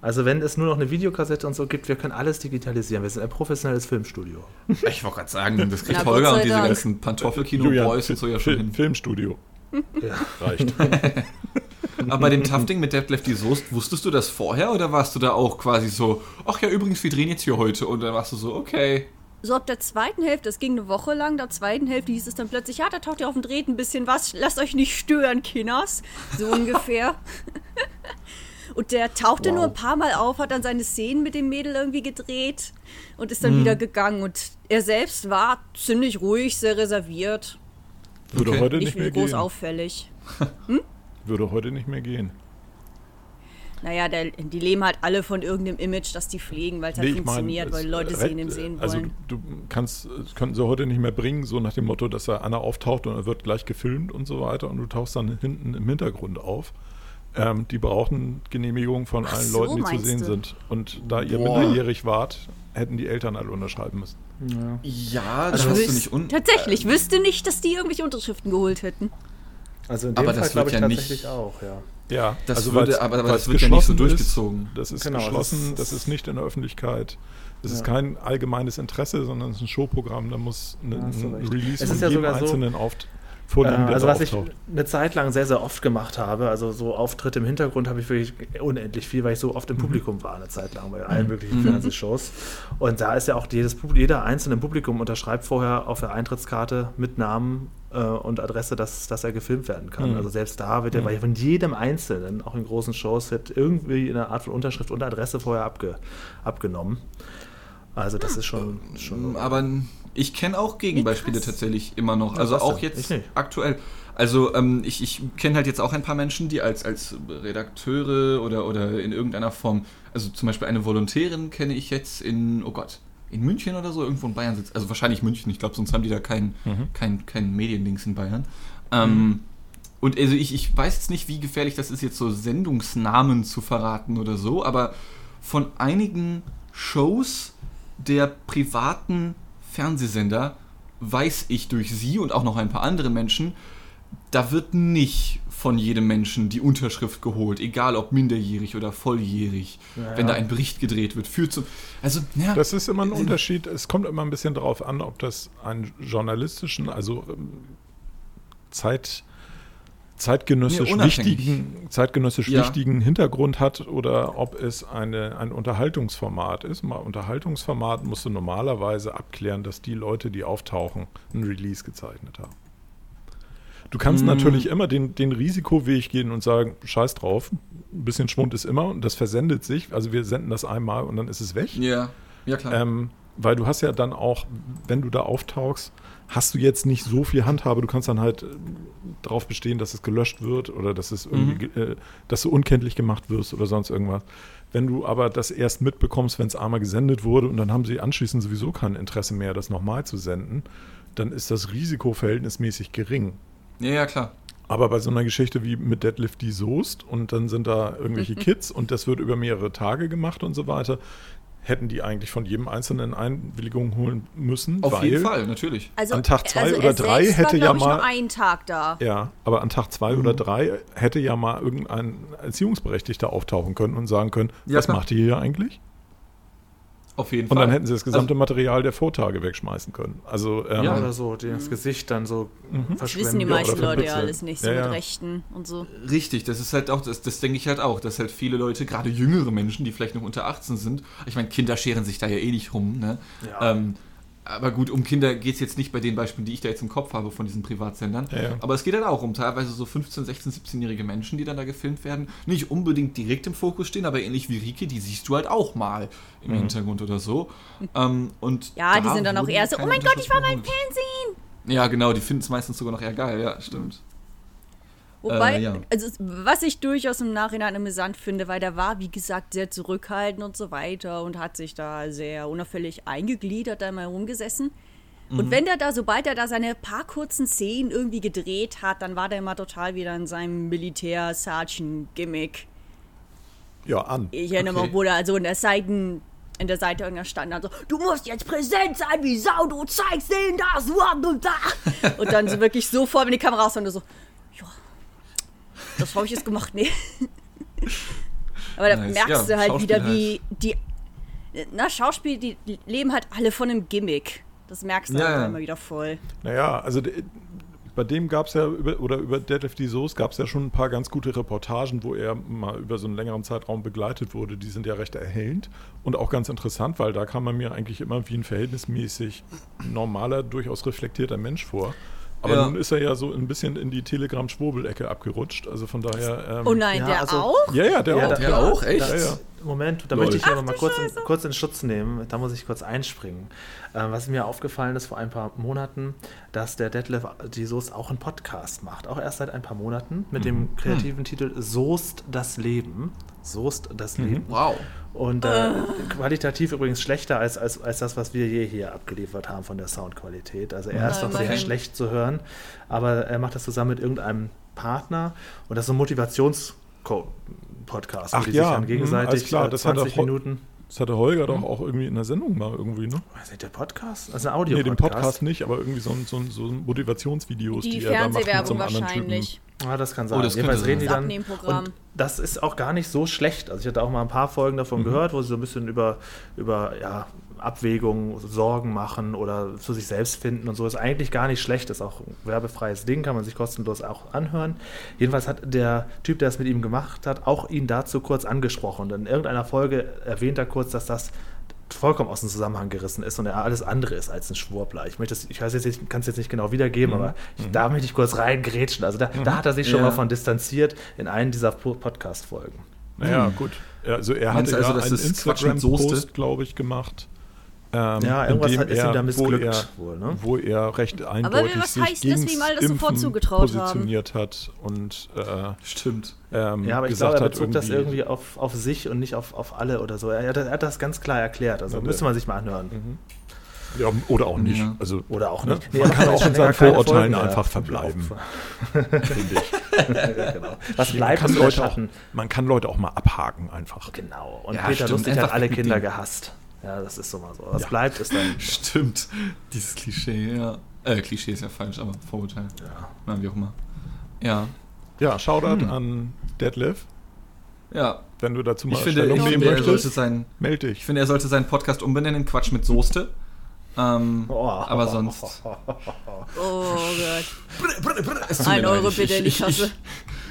Also wenn es nur noch eine Videokassette und so gibt, wir können alles digitalisieren. Wir sind ein professionelles Filmstudio. Ich wollte gerade sagen, das kriegt Na, Holger und diese Dank. ganzen Pantoffelkino-Boys und so ja schon hin. Filmstudio. Ja. Reicht. Aber bei dem Tafting mit Deadlift die Soest, wusstest du das vorher oder warst du da auch quasi so, ach ja, übrigens, wir drehen jetzt hier heute und dann warst du so, okay. So ab der zweiten Hälfte, das ging eine Woche lang, der zweiten Hälfte hieß es dann plötzlich, ja, da taucht ja auf dem Dreht ein bisschen was, lasst euch nicht stören, Kinders. So ungefähr. Und der tauchte Wow. nur ein paar Mal auf, hat dann seine Szenen mit dem Mädel irgendwie gedreht und ist dann wieder gegangen. Und er selbst war ziemlich ruhig, sehr reserviert. Würde Okay. heute Nicht, nicht mehr groß gehen. auffällig. Würde heute nicht mehr gehen. Naja, der, die leben halt alle von irgendeinem Image, das die pflegen, weil es halt Nee, mein, funktioniert, weil Leute äh, sehen im Sehen Also wollen. du kannst, könnten sie heute nicht mehr bringen, so nach dem Motto, dass da einer auftaucht und er wird gleich gefilmt und so weiter und du tauchst dann hinten im Hintergrund auf. Ähm, die brauchen Genehmigung von Ach allen so, Leuten, die zu sehen du? sind. Und da ihr Boah. minderjährig wart, hätten die Eltern alle unterschreiben müssen. Ja. Ja, das Also hast du nicht un Tatsächlich, wüsste nicht, dass die irgendwelche Unterschriften geholt hätten. Also in dem Aber Fall das glaube wird ich ja nicht- tatsächlich auch, ja. Ja, Das also würde- aber- das wird ja nicht so geschlossen durchgezogen. Ist, das ist Genau, das geschlossen, ist- das ist nicht in der Öffentlichkeit. Das ist Ja. kein allgemeines Interesse, sondern es ist ein Showprogramm. Da muss eine, ein. Release Es von ist ja jedem sogar so, Einzelnen auft vorliegen, Äh, also was ich eine Zeit lang sehr, sehr oft gemacht habe, also so Auftritte im Hintergrund habe ich wirklich unendlich viel, weil ich so oft im Mhm. Publikum war eine Zeit lang bei allen möglichen Fernsehshows. Und da ist ja auch jedes, jeder einzelne im Publikum unterschreibt vorher auf der Eintrittskarte mit Namen äh, und Adresse, dass, dass er gefilmt werden kann. Mhm. Also selbst da wird ja weil von jedem Einzelnen, auch in großen Shows, wird irgendwie eine Art von Unterschrift und Adresse vorher abge, abgenommen. Also das ist schon, schon Aber ich kenne auch Gegenbeispiele tatsächlich immer noch. Ja, Also auch denn? jetzt aktuell. Also ähm, ich, ich kenne halt jetzt auch ein paar Menschen, die als, als Redakteure oder, oder in irgendeiner Form, also zum Beispiel eine Volontärin kenne ich jetzt in, oh Gott, in München oder so, irgendwo in Bayern sitzt. Also wahrscheinlich München, ich glaube, sonst haben die da kein, Mhm. kein, kein Mediendings in Bayern. Ähm, Und also ich, ich weiß jetzt nicht, wie gefährlich das ist, jetzt so Sendungsnamen zu verraten oder so, aber von einigen Shows der privaten Fernsehsender weiß ich durch sie und auch noch ein paar andere Menschen, da wird nicht von jedem Menschen die Unterschrift geholt, egal ob minderjährig oder volljährig, Ja, wenn da ein Bericht gedreht wird. Führt zum. Also, ja. Das ist immer ein Unterschied. Es kommt immer ein bisschen darauf an, ob das einen journalistischen, also ähm, Zeit, zeitgenössisch, Nee, wichtigen, zeitgenössisch Ja. wichtigen Hintergrund hat oder ob es eine, ein Unterhaltungsformat ist. Mal Unterhaltungsformat musst du normalerweise abklären, dass die Leute, die auftauchen, ein Release gezeichnet haben. Du kannst Mm. natürlich immer den, den Risikoweg gehen und sagen, scheiß drauf, ein bisschen Schwund ist immer und das versendet sich. Also wir senden das einmal und dann ist es weg. ja, ja klar. Ähm, weil du hast ja dann auch, wenn du da auftauchst, hast du jetzt nicht so viel Handhabe. Du kannst dann halt äh, darauf bestehen, dass es gelöscht wird oder dass es irgendwie, Mhm. äh, dass du unkenntlich gemacht wirst oder sonst irgendwas. Wenn du aber das erst mitbekommst, wenn es einmal gesendet wurde und dann haben sie anschließend sowieso kein Interesse mehr, das nochmal zu senden, dann ist das Risiko verhältnismäßig gering. ja, ja, klar. Aber bei so einer Geschichte wie mit Deadlift die Soest und dann sind da irgendwelche Kids und das wird über mehrere Tage gemacht und so weiter, hätten die eigentlich von jedem Einzelnen Einwilligung holen müssen. Auf weil, jeden Fall, natürlich. Also, An Tag zwei also oder er drei hätte war, ja mal- nur einen Tag da. Ja, aber an Tag zwei Mhm. oder drei hätte ja mal irgendein Erziehungsberechtigter auftauchen können und sagen können, Ja, was klar. macht ihr hier eigentlich? Auf jeden Und Fall. dann hätten sie das gesamte Also, Material der Vortage wegschmeißen können. Also ähm, Ja, oder so, die das Gesicht dann so Mhm. Das wissen die meisten Leute ja alles nicht, so Ja, ja. mit Rechten und so. Richtig, das ist halt auch, das, das denke ich halt auch, dass halt viele Leute, gerade jüngere Menschen, die vielleicht noch unter 18 sind, ich meine, Kinder scheren sich da ja eh nicht rum, ne? Ja. Ähm, aber gut, um Kinder geht es jetzt nicht bei den Beispielen, die ich da jetzt im Kopf habe von diesen Privatsendern. Ja, ja. Aber es geht halt auch um teilweise so 15, 16, 17-jährige Menschen, die dann da gefilmt werden. Nicht unbedingt direkt im Fokus stehen, aber ähnlich wie Rike, die siehst du halt auch mal im Mhm. Hintergrund oder so. Ähm, und Ja, die sind dann auch eher so, oh mein Gott, ich war beim Unterschriften Fernsehen. Ja, genau, die finden es meistens sogar noch eher geil, ja, stimmt. Wobei, Äh, ja. also was ich durchaus im Nachhinein amüsant finde, weil der war, wie gesagt, sehr zurückhaltend und so weiter und hat sich da sehr unauffällig eingegliedert, da mal rumgesessen. Mhm. Und wenn der da, sobald er da seine paar kurzen Szenen irgendwie gedreht hat, dann war der immer total wieder in seinem Militär-Sergeant-Gimmick. ja, an. Ich erinnere Okay. mich, wo der also in der Seiten, in der Seite irgendeiner stand dann so, du musst jetzt präsent sein wie Sau, du zeigst denen das, und du da. Und dann so wirklich so voll in die Kamera raus und so, das habe ich jetzt gemacht, nee. Aber da Nice. merkst Ja, du halt wieder, wie die, na, Schauspiel, die leben halt alle von einem Gimmick. Das merkst du Ja, halt ja. immer wieder voll. Naja, also bei dem gab es ja, über, oder über Deadlift die Soße gab es ja schon ein paar ganz gute Reportagen, wo er mal über so einen längeren Zeitraum begleitet wurde. Die sind ja recht erhellend und auch ganz interessant, weil da kam man mir eigentlich immer wie ein verhältnismäßig normaler, durchaus reflektierter Mensch vor. Aber Ja. nun ist er ja so ein bisschen in die Telegram-Schwurbel-Ecke abgerutscht. Also von daher. Ähm, Oh nein, Ja, der also- auch? Ja, ja, der Ja, auch. da- Der auch, echt? Ja, ja. Moment, da Lol. möchte ich aber mal kurz in, kurz in Schutz nehmen. Da muss ich kurz einspringen. Ähm, was mir aufgefallen ist vor ein paar Monaten, dass der Detlef die Soest auch einen Podcast macht. Auch erst seit ein paar Monaten mit dem kreativen Titel Soest das Leben. Soest das Leben. Wow. Und äh, qualitativ übrigens schlechter als, als, als das, was wir je hier abgeliefert haben von der Soundqualität. Also er ist Na, noch sehr schlecht zu hören, aber er macht das zusammen mit irgendeinem Partner und das ist so ein Motivations-Podcast, die ja, sich dann mhm, gegenseitig alles klar, äh, das hat 20 er ho- Minuten. Das hatte Holger doch auch irgendwie in der Sendung mal irgendwie, ne? Was ist der Podcast? Also ein Audio Nee, den Podcast nicht, aber irgendwie so, ein, so, ein, so ein Motivationsvideos, die, Die er da macht mit so Fernsehwerbung einem anderen wahrscheinlich. Ah, das kann sein. Oh, das Jedenfalls reden die sein. dann. Das Abnehmprogramm. Und das ist auch gar nicht so schlecht. Also ich hatte auch mal ein paar Folgen davon gehört, wo sie so ein bisschen über, über ja, Abwägungen, Sorgen machen oder zu sich selbst finden und so. Ist eigentlich gar nicht schlecht. Ist auch ein werbefreies Ding, kann man sich kostenlos auch anhören. Jedenfalls hat der Typ, der es mit ihm gemacht hat, auch ihn dazu kurz angesprochen. Und in irgendeiner Folge erwähnt er kurz, dass das vollkommen aus dem Zusammenhang gerissen ist und er alles andere ist als ein Schwurbler. Ich möchte es, ich weiß jetzt nicht, kann es jetzt nicht genau wiedergeben, aber ich, da möchte ich kurz reingrätschen. Also da, da hat er sich schon Ja. mal von distanziert in einen dieser Po- Podcast-Folgen. Naja, gut. Ja, Also er du also, ja das einen? Instagram-Post, glaube ich, gemacht. Ähm, Ja, in irgendwas dem hat- ist ihm da wo missglückt er, wohl, ne? Wo er recht eindeutig was sich heißt das, gegen wie ihm all das sofort Impfen zugetraut haben? positioniert hat und äh, Stimmt. ähm, Ja, aber ich gesagt glaube, er hat bezog das irgendwie auf, auf sich und nicht auf, auf alle oder so. Er, hat- er hat das ganz klar erklärt. Also Ja, müsste man sich mal anhören. Ja, oder auch nicht. Ja. Also, Oder auch ne? nicht. Nee, Man er kann hat auch schon in seinen Vorurteilen Folgen einfach verbleiben, finde ich. ja, genau. Was Man bleibt, kann, ist der Leute auch, man kann Leute auch mal abhaken einfach. Genau. Und Ja, Peter stimmt. Lustig hat Einfach alle mit Kinder gehasst. Ja, das ist so mal so. Was Ja. bleibt, ist dann. Stimmt. Dieses Klischee, ja. Äh, Klischee ist ja falsch, aber Vorurteil. Ja. Na, wie auch immer. Ja. Ja, Shoutout Hm. an Detlef. Ja. Wenn du dazu mal Ich finde, Stellung ich nehmen finde, er sollte möchtest, sein, melde ich dich. finde, er sollte seinen Podcast umbenennen in Quatsch mit Soße. Ähm, Oh. aber sonst. Oh Gott. Ein Euro ich- bitte in die ich, ich, Kasse.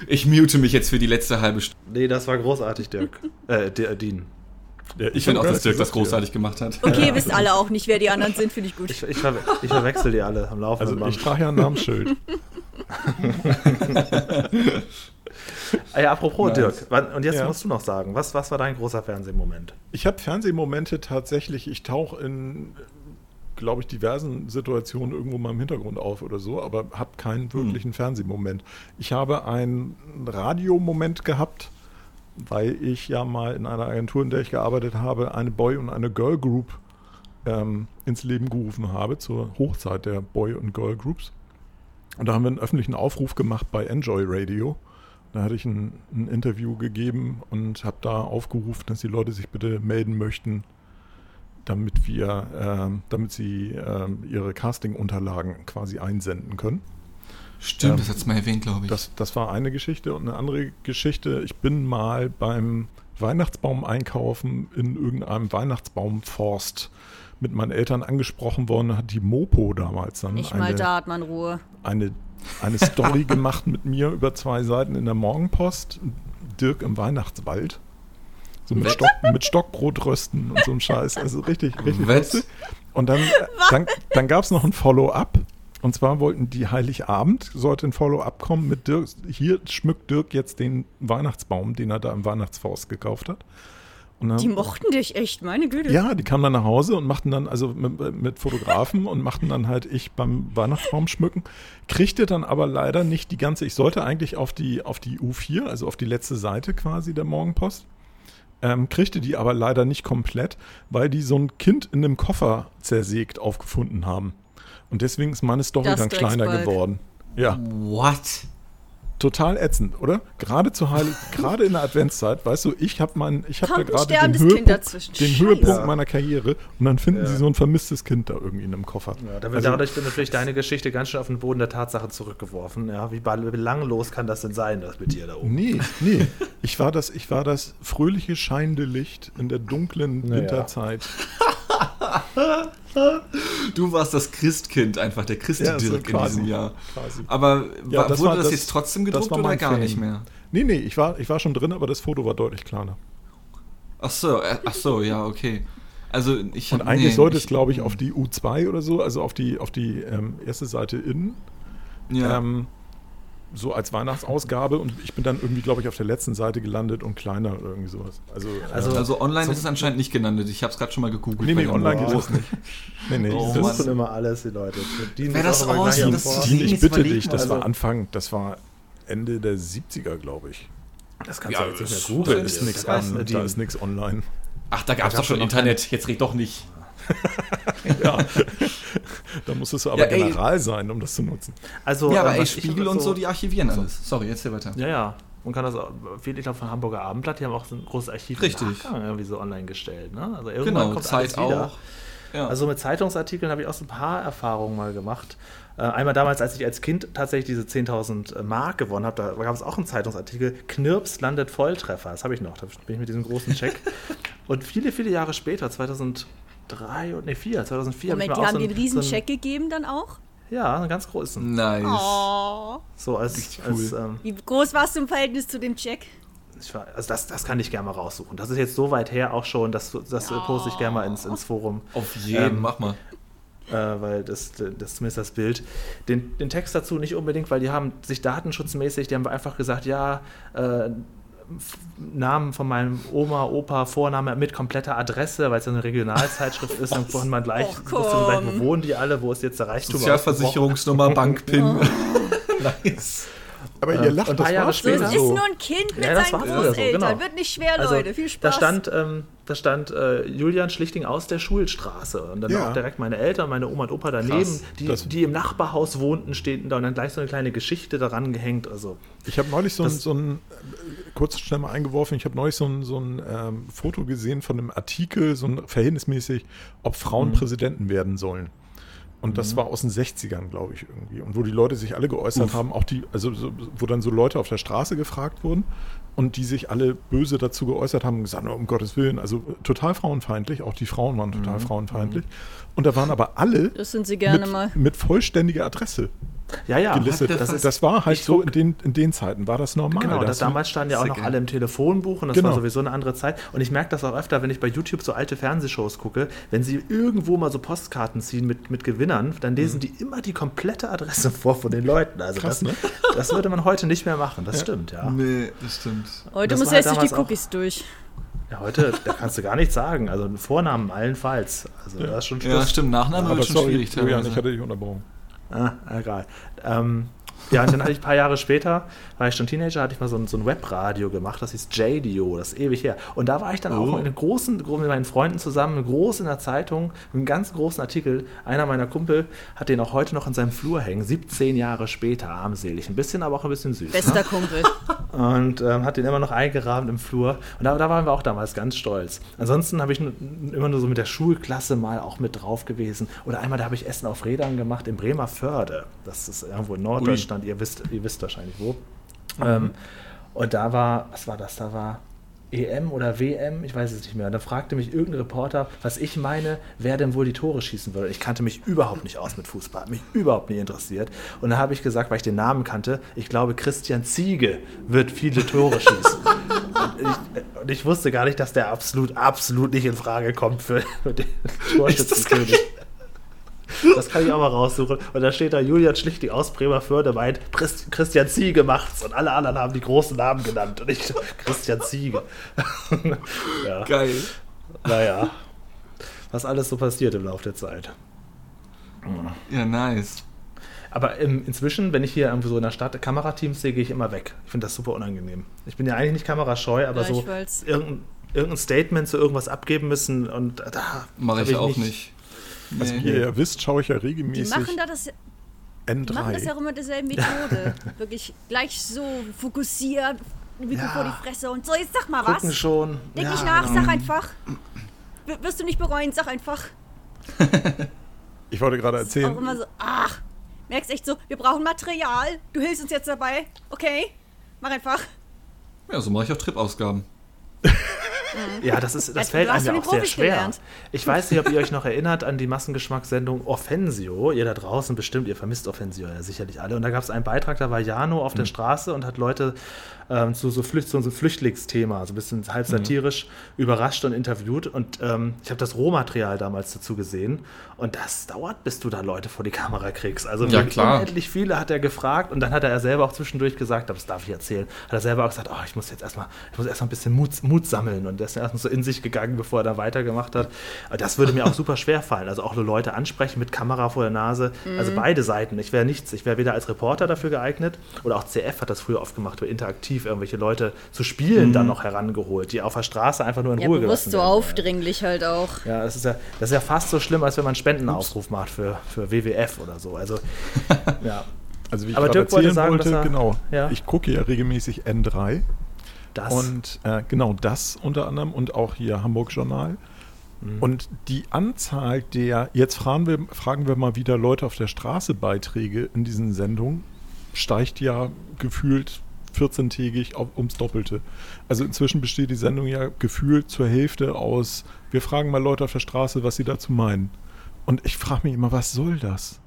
ich, ich mute mich jetzt für die letzte halbe Stunde. Nee, das war großartig, Dirk. äh, Dean. Ja, Ich finde auch, dass Dirk das großartig gemacht hat. Okay, wisst alle auch nicht, wer die anderen sind, finde ich gut. Ich, ich, ver ich verwechsel die alle am laufenden Also ich Band. trage ja ein Namensschild. Ah ja, apropos Nice. Dirk, und jetzt Ja. musst du noch sagen, was, was war dein großer Fernsehmoment? Ich habe Fernsehmomente tatsächlich, ich tauche in, glaube ich, diversen Situationen irgendwo mal im Hintergrund auf oder so, aber habe keinen wirklichen Fernsehmoment. Ich habe einen Radiomoment gehabt, weil ich ja mal in einer Agentur, in der ich gearbeitet habe, eine Boy- und eine Girl Group ähm, ins Leben gerufen habe, zur Hochzeit der Boy- und Girl Groups. Und da haben wir einen öffentlichen Aufruf gemacht bei Enjoy Radio. Da hatte ich ein, ein Interview gegeben und habe da aufgerufen, dass die Leute sich bitte melden möchten, damit wir, ähm, damit sie ähm, ihre Casting-Unterlagen quasi einsenden können. Stimmt, Ähm, das hat es mal erwähnt, glaube ich. Das, das war eine Geschichte und eine andere Geschichte. Ich bin mal beim Weihnachtsbaum einkaufen in irgendeinem Weihnachtsbaumforst mit meinen Eltern angesprochen worden. Da Hat die Mopo damals dann Nicht mal eine, da hat man Ruhe. eine, eine Story gemacht mit mir über zwei Seiten in der Morgenpost. Dirk im Weihnachtswald. So mit, Stock, mit Stockbrotrösten und so ein Scheiß. Also richtig, richtig lustig. Und dann, dann, dann gab es noch ein Follow-up. Und zwar wollten die Heiligabend, sollte ein Follow-up kommen mit Dirk. Hier schmückt Dirk jetzt den Weihnachtsbaum, den er da im Weihnachtshaus gekauft hat. Und dann, Die mochten dich echt, meine Güte. ja, die kamen dann nach Hause und machten dann, also mit, mit Fotografen und machten dann halt ich beim Weihnachtsbaum schmücken. Kriegte dann aber leider nicht die ganze, ich sollte eigentlich auf die, auf die U4, also auf die letzte Seite quasi der Morgenpost. Ähm, kriegte die aber leider nicht komplett, weil die so ein Kind in einem Koffer zersägt aufgefunden haben. Und deswegen ist meine Story Das dann kleiner geworden. Ja, What? total ätzend, oder? Gerade zu Heilig, gerade in der Adventszeit, weißt du, ich habe mein, ich habe da gerade den Höhepunkt, den. Höhepunkt meiner Karriere und dann finden Ja. sie so ein vermisstes Kind da irgendwie in einem Koffer. Ja, Also- dadurch wird natürlich deine Geschichte ganz schön auf den Boden der Tatsache zurückgeworfen. Ja, wie belanglos kann das denn sein, das mit dir da oben? Nee, nee. Ich war das, ich war das fröhliche scheinende Licht in der dunklen Naja. Winterzeit. Du warst das Christkind, einfach der Ja, Christdirk so in quasi. diesem Jahr. Quasi. Aber Ja, war, das wurde das, das- jetzt trotzdem gedruckt oder gar Fame. nicht mehr? Nee, nee, ich war, ich war schon drin, aber das Foto war deutlich kleiner. Ach so, äh, ach so, ja, okay. Also ich Und eigentlich nee, sollte es, glaube ich, auf die U2 oder so, also auf die, auf die ähm, erste Seite innen. Ja. Ähm, so als Weihnachtsausgabe und ich bin dann irgendwie, glaube ich, auf der letzten Seite gelandet und kleiner oder irgendwie sowas. Also, Also- äh, Also online so- ist es anscheinend nicht gelandet. Ich habe es gerade schon mal gegoogelt. nee, nee, online geht das nicht. Nee, nee, Oh, Die Mann. suchen immer alles, die Leute. Die Wer das aussieht, das Dean, ich bitte dich, das war also- Anfang, das war Ende der 70er, glaube ich. Das kannst Ja, du jetzt nicht mehr googeln. Da ist nichts ist online. Ach, da gab es doch schon schon Internet. Jetzt red doch nicht. Ja, da musstest du aber Ja, ey. General sein, um das zu nutzen. Also, ja, aber äh, ey, Spiegel und so, die archivieren alles. Sorry, jetzt hier weiter. Ja, ja. Man kann das auch, viel, ich glaube, von Hamburger Abendblatt, die haben auch so ein großes Archiv Richtig. Irgendwie so online gestellt. Ne? Also irgendwann Genau, kommt Zeit alles wieder. auch. Ja. Also mit Zeitungsartikeln habe ich auch so ein paar Erfahrungen mal gemacht. Äh, einmal damals, als ich als Kind tatsächlich diese 10.000 Mark gewonnen habe, da gab es auch einen Zeitungsartikel, Knirps landet Volltreffer. Das habe ich noch, da bin ich mit diesem großen Check. Und viele, viele Jahre später, 2003 und ne 4, 2004 habe ich Moment, mir die haben so einen- einen riesen so Check gegeben dann auch? Ja, einen ganz großen. nice. Oh. So als, Richtig als cool. ähm, Wie groß warst du im Verhältnis zu dem Check? ich war, also das, das kann ich gerne mal raussuchen. Das ist jetzt so weit her auch schon, das, das poste ich gerne mal ins, ins Forum. Auf jeden, Ähm, mach mal. äh, weil das, das zumindest das Bild. Den, den Text dazu nicht unbedingt, weil die haben sich datenschutzmäßig, die haben einfach gesagt, ja, äh, Namen von meinem Oma, Opa, Vorname mit kompletter Adresse, weil es ja eine Regionalzeitschrift ist, dann kann man gleich, man gleich, wo wohnen die alle, wo ist jetzt der Reichtum? Sozialversicherungsnummer, Bankpin. nice. Aber ihr lacht, und das Jahre war So, später es später ist so. nur ein Kind mit Ja, das seinen früher so, Großeltern. genau. Wird nicht schwer, Also, Leute. Viel Spaß. Da stand, ähm, da stand äh, Julian Schlichting aus der Schulstraße und dann Ja. auch direkt meine Eltern, meine Oma und Opa daneben, Krass. die, Das- die im Nachbarhaus wohnten, stehen da und dann gleich so eine kleine Geschichte daran gehängt. Also Ich habe neulich so ein, Das- so ein, äh, kurz schnell mal eingeworfen, ich habe neulich so ein, so ein ähm, Foto gesehen von einem Artikel, so ein verhältnismäßig, ob Frauen Präsidenten werden sollen. Und das war aus den 60ern, glaube ich, irgendwie. Und wo die Leute sich alle geäußert haben, auch die, also so, wo dann so Leute auf der Straße gefragt wurden und die sich alle böse dazu geäußert haben und gesagt, "Oh, um Gottes Willen, also total frauenfeindlich, auch die Frauen waren total frauenfeindlich. Und da waren aber alle Das sind sie gerne mit, mal. mit vollständiger Adresse ja, ja. gelistet. Das, fuck? das war halt so in den, in den Zeiten, war das normal. Genau, Da das, damals standen ja auch noch alle im Telefonbuch und das Genau. war sowieso eine andere Zeit. Und ich merke das auch öfter, wenn ich bei YouTube so alte Fernsehshows gucke, wenn sie irgendwo mal so Postkarten ziehen mit, mit Gewinnern, dann lesen die immer die komplette Adresse vor von den Leuten. Also Krass, das, ne? das würde man heute nicht mehr machen, das stimmt, ja. Nee, das stimmt. Heute Das muss war er jetzt durch die Cookies durch. Ja, heute, da kannst du gar nichts sagen. Also Vornamen allenfalls. Also das ist schon Ja, stimmt. Nachname Aber wird schon sorry, schwierig Julian, ich hatte dich unterbrochen. Ah, egal. Ähm, ja, und dann hatte ich ein paar Jahre später, war ich schon Teenager, hatte ich mal so ein, so ein Webradio gemacht, das hieß JDO, das ist ewig her. Und da war ich dann auch Oh. mit, einem großen, mit meinen Freunden zusammen, groß in der Zeitung, einen ganz großen Artikel. Einer meiner Kumpel hat den auch heute noch in seinem Flur hängen, 17 Jahre später, armselig. Ein bisschen, aber auch ein bisschen süß. Bester Ne? Kumpel. Und ähm, hat den immer noch eingerahmt im Flur. Und da, da waren wir auch damals ganz stolz. Ansonsten habe ich nur, immer nur so mit der Schulklasse mal auch mit drauf gewesen. Oder einmal, da habe ich Essen auf Rädern gemacht in Bremerförde. Das ist irgendwo in Norddeutschland. Ihr wisst, ihr wisst wahrscheinlich wo. Ähm, und da war, was war das? Da war EM oder WM, ich weiß es nicht mehr. Und da fragte mich irgendein Reporter, was ich meine, wer denn wohl die Tore schießen würde. Ich kannte mich überhaupt nicht aus mit Fußball, hat mich überhaupt nicht interessiert. Und da habe ich gesagt, weil ich den Namen kannte, ich glaube, Christian Ziege wird viele Tore schießen. und, ich, und ich wusste gar nicht, dass der absolut, absolut nicht in Frage kommt für, für den Torschützenkönig. Das kann ich auch mal raussuchen. Und da steht da Julian Schlichting aus Bremerförde meint, Christ- Christian Ziege macht's. Und alle anderen haben die großen Namen genannt. Und ich, Christian Ziege. ja, Geil. naja. Was alles so passiert im Laufe der Zeit. Ja, nice. Aber ähm, inzwischen, wenn ich hier irgendwo so in der Stadt Kamerateams sehe, gehe ich immer weg. Ich finde das super unangenehm. Ich bin ja eigentlich nicht kamerascheu, aber so Gleichfalls. irgendein, irgendein Statement zu irgendwas abgeben müssen und da Mache hab ich auch nicht. Also, Nee. wie ihr ja wisst, schaue ich ja Die regelmäßig machen, da das, die machen das ja N3. auch immer derselben Methode. Wirklich gleich so fokussiert, Mikro Ja. vor die Fresse und so. Jetzt sag mal Gucken was. schon. Denk Ja, nicht nach, genau. sag einfach. W- Wirst du nicht bereuen, sag einfach. Ich wollte gerade Auch erzählen, immer so, ach, merkst echt so, wir brauchen Material. Du hilfst uns jetzt dabei. Okay, mach einfach. Ja, so mache ich auch Trip-Ausgaben. Ja, das, ist, das fällt einem ja auch sehr Profis schwer. gelernt. Ich weiß nicht, ob ihr euch noch erinnert an die Massengeschmackssendung Offensio. Ihr da draußen bestimmt, ihr vermisst Offensio ja sicherlich alle. Und da gab es einen Beitrag, da war Jano auf der Straße und hat Leute ähm, zu so, Flücht, so einem Flüchtlingsthema, so ein bisschen halb satirisch überrascht und interviewt. Und ähm, ich habe das Rohmaterial damals dazu gesehen. Und das dauert, bis du da Leute vor die Kamera kriegst. Also Ja, wirklich klar. unendlich viele hat er gefragt und dann hat er selber auch zwischendurch gesagt, aber das darf ich erzählen, hat er selber auch gesagt, oh, ich muss jetzt erstmal, ich muss erstmal ein bisschen Mut, Mut sammeln und der ist erstmal so in sich gegangen, bevor er da weitergemacht hat. Aber das würde mir auch super schwer fallen. Also auch nur Leute ansprechen mit Kamera vor der Nase. Also beide Seiten. Ich wäre nichts, ich wäre weder als Reporter dafür geeignet oder auch CF hat das früher oft gemacht, über interaktiv irgendwelche Leute zu spielen dann noch herangeholt, die auf der Straße einfach nur in Ja, Ruhe bewusst gelassen so werden. aufdringlich halt auch. Ja, das ist ja, das ist ja fast so schlimm, als wenn man einen Spendenaufruf macht für, für WWF oder so. Also, ja, Also wie ich Aber gerade Dirk wollte erzählen sagen, wollte, er- genau. Ja. Ich gucke ja regelmäßig N3 das. und äh, genau das unter anderem und auch hier Hamburg Journal. Mhm. Und die Anzahl der, jetzt fragen wir, fragen wir mal wieder Leute auf der Straße Beiträge in diesen Sendungen, steigt ja gefühlt 14-tägig auf, ums Doppelte. Also inzwischen besteht die Sendung ja gefühlt zur Hälfte aus, wir fragen mal Leute auf der Straße, was sie dazu meinen. Und ich frage mich immer, was soll das?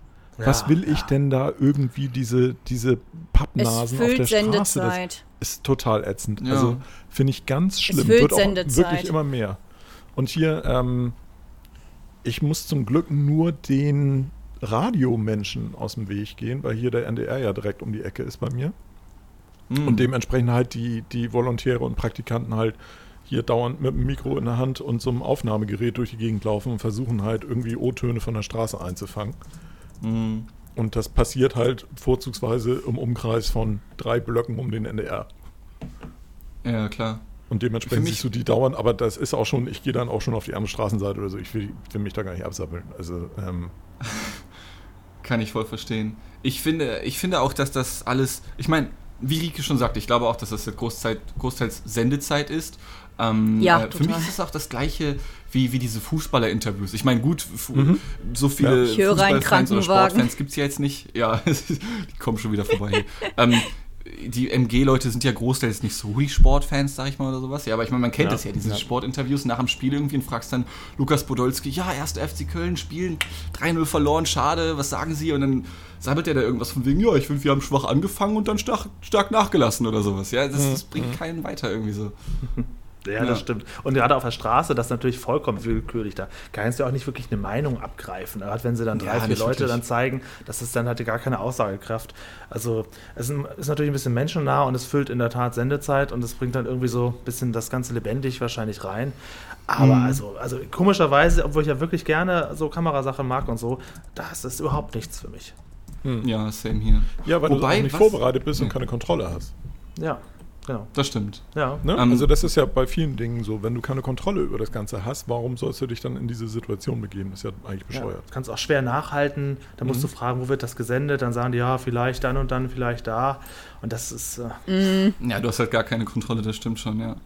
was Ja, will ich ja. denn da irgendwie diese, diese Es Pappnasen auf der füllt Straße? Das Sendezeit. ist total ätzend. Ja. Also finde ich ganz schlimm. füllt Wird auch Sendezeit. wirklich immer mehr. Und hier, ähm, ich muss zum Glück nur den Radiomenschen aus dem Weg gehen, weil hier der NDR ja direkt um die Ecke ist bei mir. Hm. Und dementsprechend halt die, die Volontäre und Praktikanten halt hier dauernd mit dem Mikro in der Hand und so einem Aufnahmegerät durch die Gegend laufen und versuchen halt irgendwie O-Töne von der Straße einzufangen. Hm. Und das passiert halt vorzugsweise im Umkreis von drei Blöcken um den NDR. Ja, klar. Und dementsprechend siehst du die dauern, aber das ist auch schon, ich gehe dann auch schon auf die andere Straßenseite oder so. Ich will, will mich da gar nicht absappeln. Also, ähm, Kann ich voll verstehen. Ich finde, ich finde auch, dass das alles, ich meine, wie Rike schon sagte, ich glaube auch, dass das Großzeit, großteils Sendezeit ist. Ähm, Ja, äh, für mich ist es auch das gleiche wie, wie diese Fußballer-Interviews. Ich meine, gut, fu so viele Ich höre einen Fußballfans oder Krankenwagen. Sportfans gibt es ja jetzt nicht. Ja, die kommen schon wieder vorbei. ähm, die MG-Leute sind ja großteils nicht so Sportfans, sag ich mal, oder sowas. Ja, aber ich meine, man kennt Ja, das ja, diese ja. Sportinterviews nach dem Spiel irgendwie und fragst dann Lukas Podolski, ja, 1. FC Köln spielen, 3-0 verloren, schade, was sagen Sie? Und dann sammelt er da irgendwas von wegen, ja, ich finde, wir haben schwach angefangen und dann stark, stark nachgelassen oder sowas. Ja, das, das bringt keinen weiter irgendwie so. Ja, Ja. das stimmt. Und gerade auf der Straße, das ist natürlich vollkommen willkürlich. Da kannst du auch nicht wirklich eine Meinung abgreifen. Gerade wenn sie dann drei, Ja, vier Leute wirklich. dann zeigen, das ist dann halt gar keine Aussagekraft. Also es ist natürlich ein bisschen menschennah und es füllt in der Tat Sendezeit und es bringt dann irgendwie so ein bisschen das Ganze lebendig wahrscheinlich rein. Aber Mhm. also, also komischerweise, obwohl ich ja wirklich gerne so Kamerasachen mag und so, das ist überhaupt nichts für mich. Ja, same hier. ja, weil du Wobei, auch nicht was- vorbereitet bist und keine Kontrolle hast. Ja, genau. Das stimmt. Ja. Ne? Ähm, also das ist ja bei vielen Dingen so, wenn du keine Kontrolle über das Ganze hast, warum sollst du dich dann in diese Situation begeben? Das ist ja eigentlich Ja, bescheuert. kannst auch schwer nachhalten. Da musst du fragen, wo wird das gesendet? Dann sagen die, ja, vielleicht dann und dann, vielleicht da. Und das ist, äh, Ja, du hast halt gar keine Kontrolle, das stimmt schon, ja.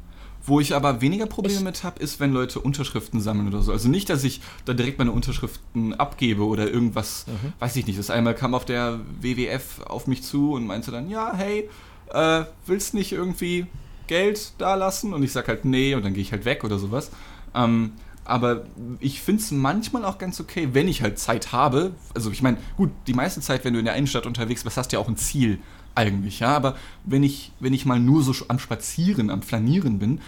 Wo ich aber weniger Probleme Ich- mit habe, ist, wenn Leute Unterschriften sammeln oder so. Also nicht, dass ich da direkt meine Unterschriften abgebe oder irgendwas, weiß ich nicht. Das einmal kam auf der WWF auf mich zu und meinte dann, ja, hey, äh, willst nicht irgendwie Geld da lassen? Und ich sag halt, nee, und dann gehe ich halt weg oder sowas. Ähm, aber ich finde es manchmal auch ganz okay, wenn ich halt Zeit habe. Also ich meine, gut, die meiste Zeit, wenn du in der Innenstadt unterwegs bist, hast du ja auch ein Ziel eigentlich, ja. Aber wenn ich, wenn ich mal nur so am Spazieren, am Flanieren bin,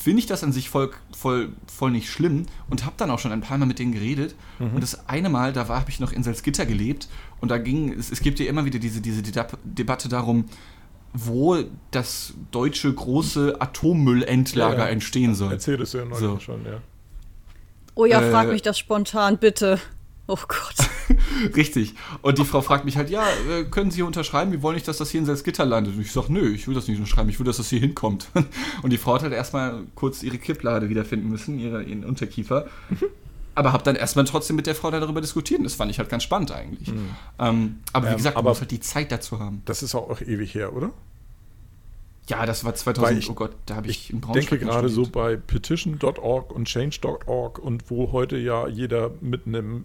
finde ich das an sich voll, voll, voll nicht schlimm und habe dann auch schon ein paar Mal mit denen geredet. Und das eine Mal, da war, habe ich noch in Salzgitter gelebt und da ging, es, es gibt ja immer wieder diese, diese Deba- Debatte darum, wo das deutsche große Atommüllendlager Ja, ja. entstehen soll. Erzähl das ja neulich So. schon, ja. Oh ja, Äh, frag mich das spontan, bitte. Oh Gott. Richtig. Und die Frau fragt mich halt, ja, äh, können Sie hier unterschreiben? Wir wollen nicht, dass das hier in Salzgitter landet. Und ich sage, nö, ich will das nicht unterschreiben, ich will, dass das hier hinkommt. Und die Frau hat halt erstmal kurz ihre Kipplade wiederfinden müssen, ihre, ihren Unterkiefer. Aber habe dann erstmal trotzdem mit der Frau darüber diskutiert. Und das fand ich halt ganz spannend eigentlich. Ähm, aber wie Ähm, gesagt, man aber- muss halt die Zeit dazu haben. Das ist auch ewig her, oder? Ja, das war Weil 2000, ich oh Gott, da habe ich, Ich in Braunschweig denke gerade so bei petition.org und change.org und wo heute ja jeder mit einem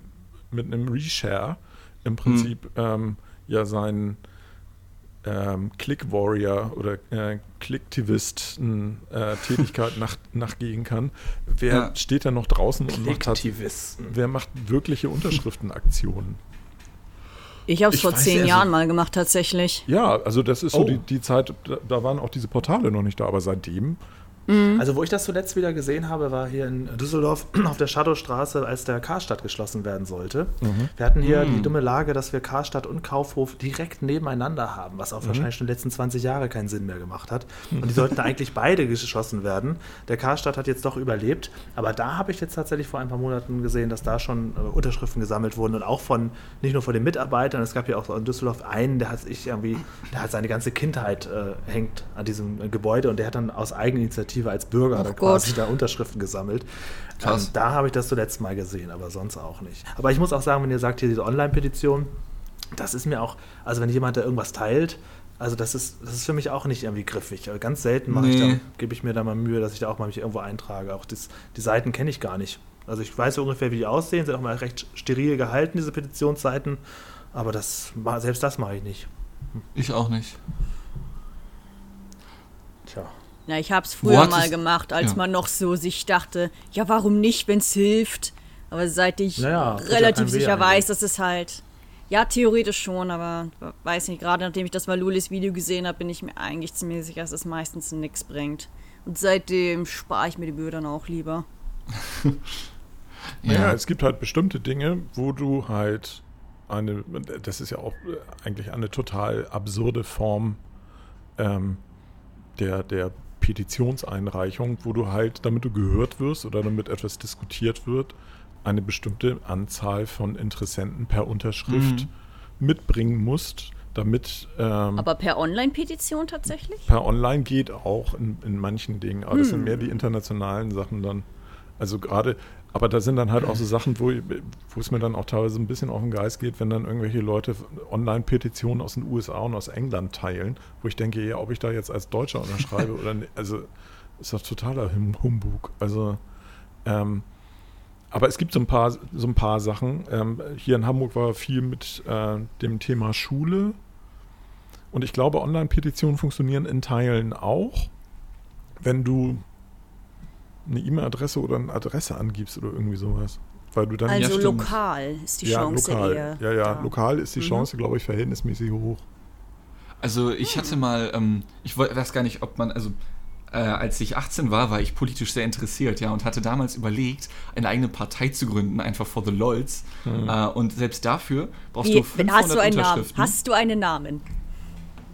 mit einem Reshare im Prinzip ähm, ja sein ähm, Click Warrior oder äh, Clicktivisten äh, Tätigkeit nach, nachgehen kann. Wer Ja. steht da noch draußen und macht, Klicktivisten. wer macht wirkliche Unterschriftenaktionen? Ich habe es vor zehn nicht, also- Jahren mal gemacht, tatsächlich. Ja, also das ist so Oh. die, die Zeit, da, da waren auch diese Portale noch nicht da, aber seitdem Also, wo ich das zuletzt wieder gesehen habe, war hier in Düsseldorf auf der Shadowstraße, als der Karstadt geschlossen werden sollte. Wir hatten hier die dumme Lage, dass wir Karstadt und Kaufhof direkt nebeneinander haben, was auch wahrscheinlich schon die letzten 20 Jahre keinen Sinn mehr gemacht hat. Und die sollten eigentlich beide geschlossen werden. Der Karstadt hat jetzt doch überlebt, aber da habe ich jetzt tatsächlich vor ein paar Monaten gesehen, dass da schon äh, Unterschriften gesammelt wurden und auch von, nicht nur von den Mitarbeitern, es gab ja auch in Düsseldorf einen, der hat sich irgendwie, der hat seine ganze Kindheit äh, hängt an diesem äh, Gebäude und der hat dann aus Eigeninitiative als Bürger Ach dann Gott. quasi da Unterschriften gesammelt. Ähm, da habe ich das zuletzt mal gesehen, aber sonst auch nicht. Aber ich muss auch sagen, wenn ihr sagt, hier diese Online-Petition, das ist mir auch, also wenn jemand da irgendwas teilt, also das ist, das ist für mich auch nicht irgendwie griffig. Also ganz selten mache ich Nee. da, gebe ich mir da mal Mühe, dass ich da auch mal mich irgendwo eintrage. Auch das, die Seiten kenne ich gar nicht. Also ich weiß ungefähr, wie die aussehen, sind auch mal recht steril gehalten, diese Petitionsseiten. Aber das, selbst das mache ich nicht. Ich auch nicht. Tja. Na, ich habe es früher mal es- gemacht, als ja. man noch so sich dachte, ja, warum nicht, wenn es hilft? Aber seit ich Naja, relativ sicher eigentlich. weiß, dass es halt, ja, theoretisch schon, aber weiß nicht, gerade nachdem ich das Valulis Video gesehen habe, bin ich mir eigentlich ziemlich sicher, dass es meistens nichts bringt. Und seitdem spare ich mir die Mühe dann auch lieber. Ja. es gibt halt bestimmte Dinge, wo du halt eine, das ist ja auch äh, eigentlich eine total absurde Form ähm, der, der Petitionseinreichung, wo du halt, damit du gehört wirst oder damit etwas diskutiert wird, eine bestimmte Anzahl von Interessenten per Unterschrift mitbringen musst, damit ähm, Aber per Online-Petition tatsächlich? per Online geht auch in, in manchen Dingen, aber das sind mehr die internationalen Sachen dann. Also gerade, aber da sind dann halt auch so Sachen, wo, wo es mir dann auch teilweise ein bisschen auf den Geist geht, wenn dann irgendwelche Leute Online-Petitionen aus den USA und aus England teilen, wo ich denke, ja, ob ich da jetzt als Deutscher unterschreibe oder nicht, also ist doch totaler Hum- Humbug. Also, ähm, aber es gibt so ein paar, so ein paar Sachen. Ähm, hier in Hamburg war viel mit äh, dem Thema Schule. Und ich glaube, Online-Petitionen funktionieren in Teilen auch, wenn du eine E-Mail-Adresse oder eine Adresse angibst oder irgendwie sowas. Weil du dann Also lokal ist die ja, Chance lokal. eher. ja, ja, da. lokal ist die Mhm. Chance, glaube ich, verhältnismäßig hoch. Also ich hatte mal, ähm, ich weiß gar nicht, ob man, also äh, als ich 18 war, war ich politisch sehr interessiert, ja, und hatte damals überlegt, eine eigene Partei zu gründen, einfach for the LOLs. Äh, und selbst dafür brauchst Wie, du 500 hast du einen Namen? Unterschriften. Hast du einen Namen?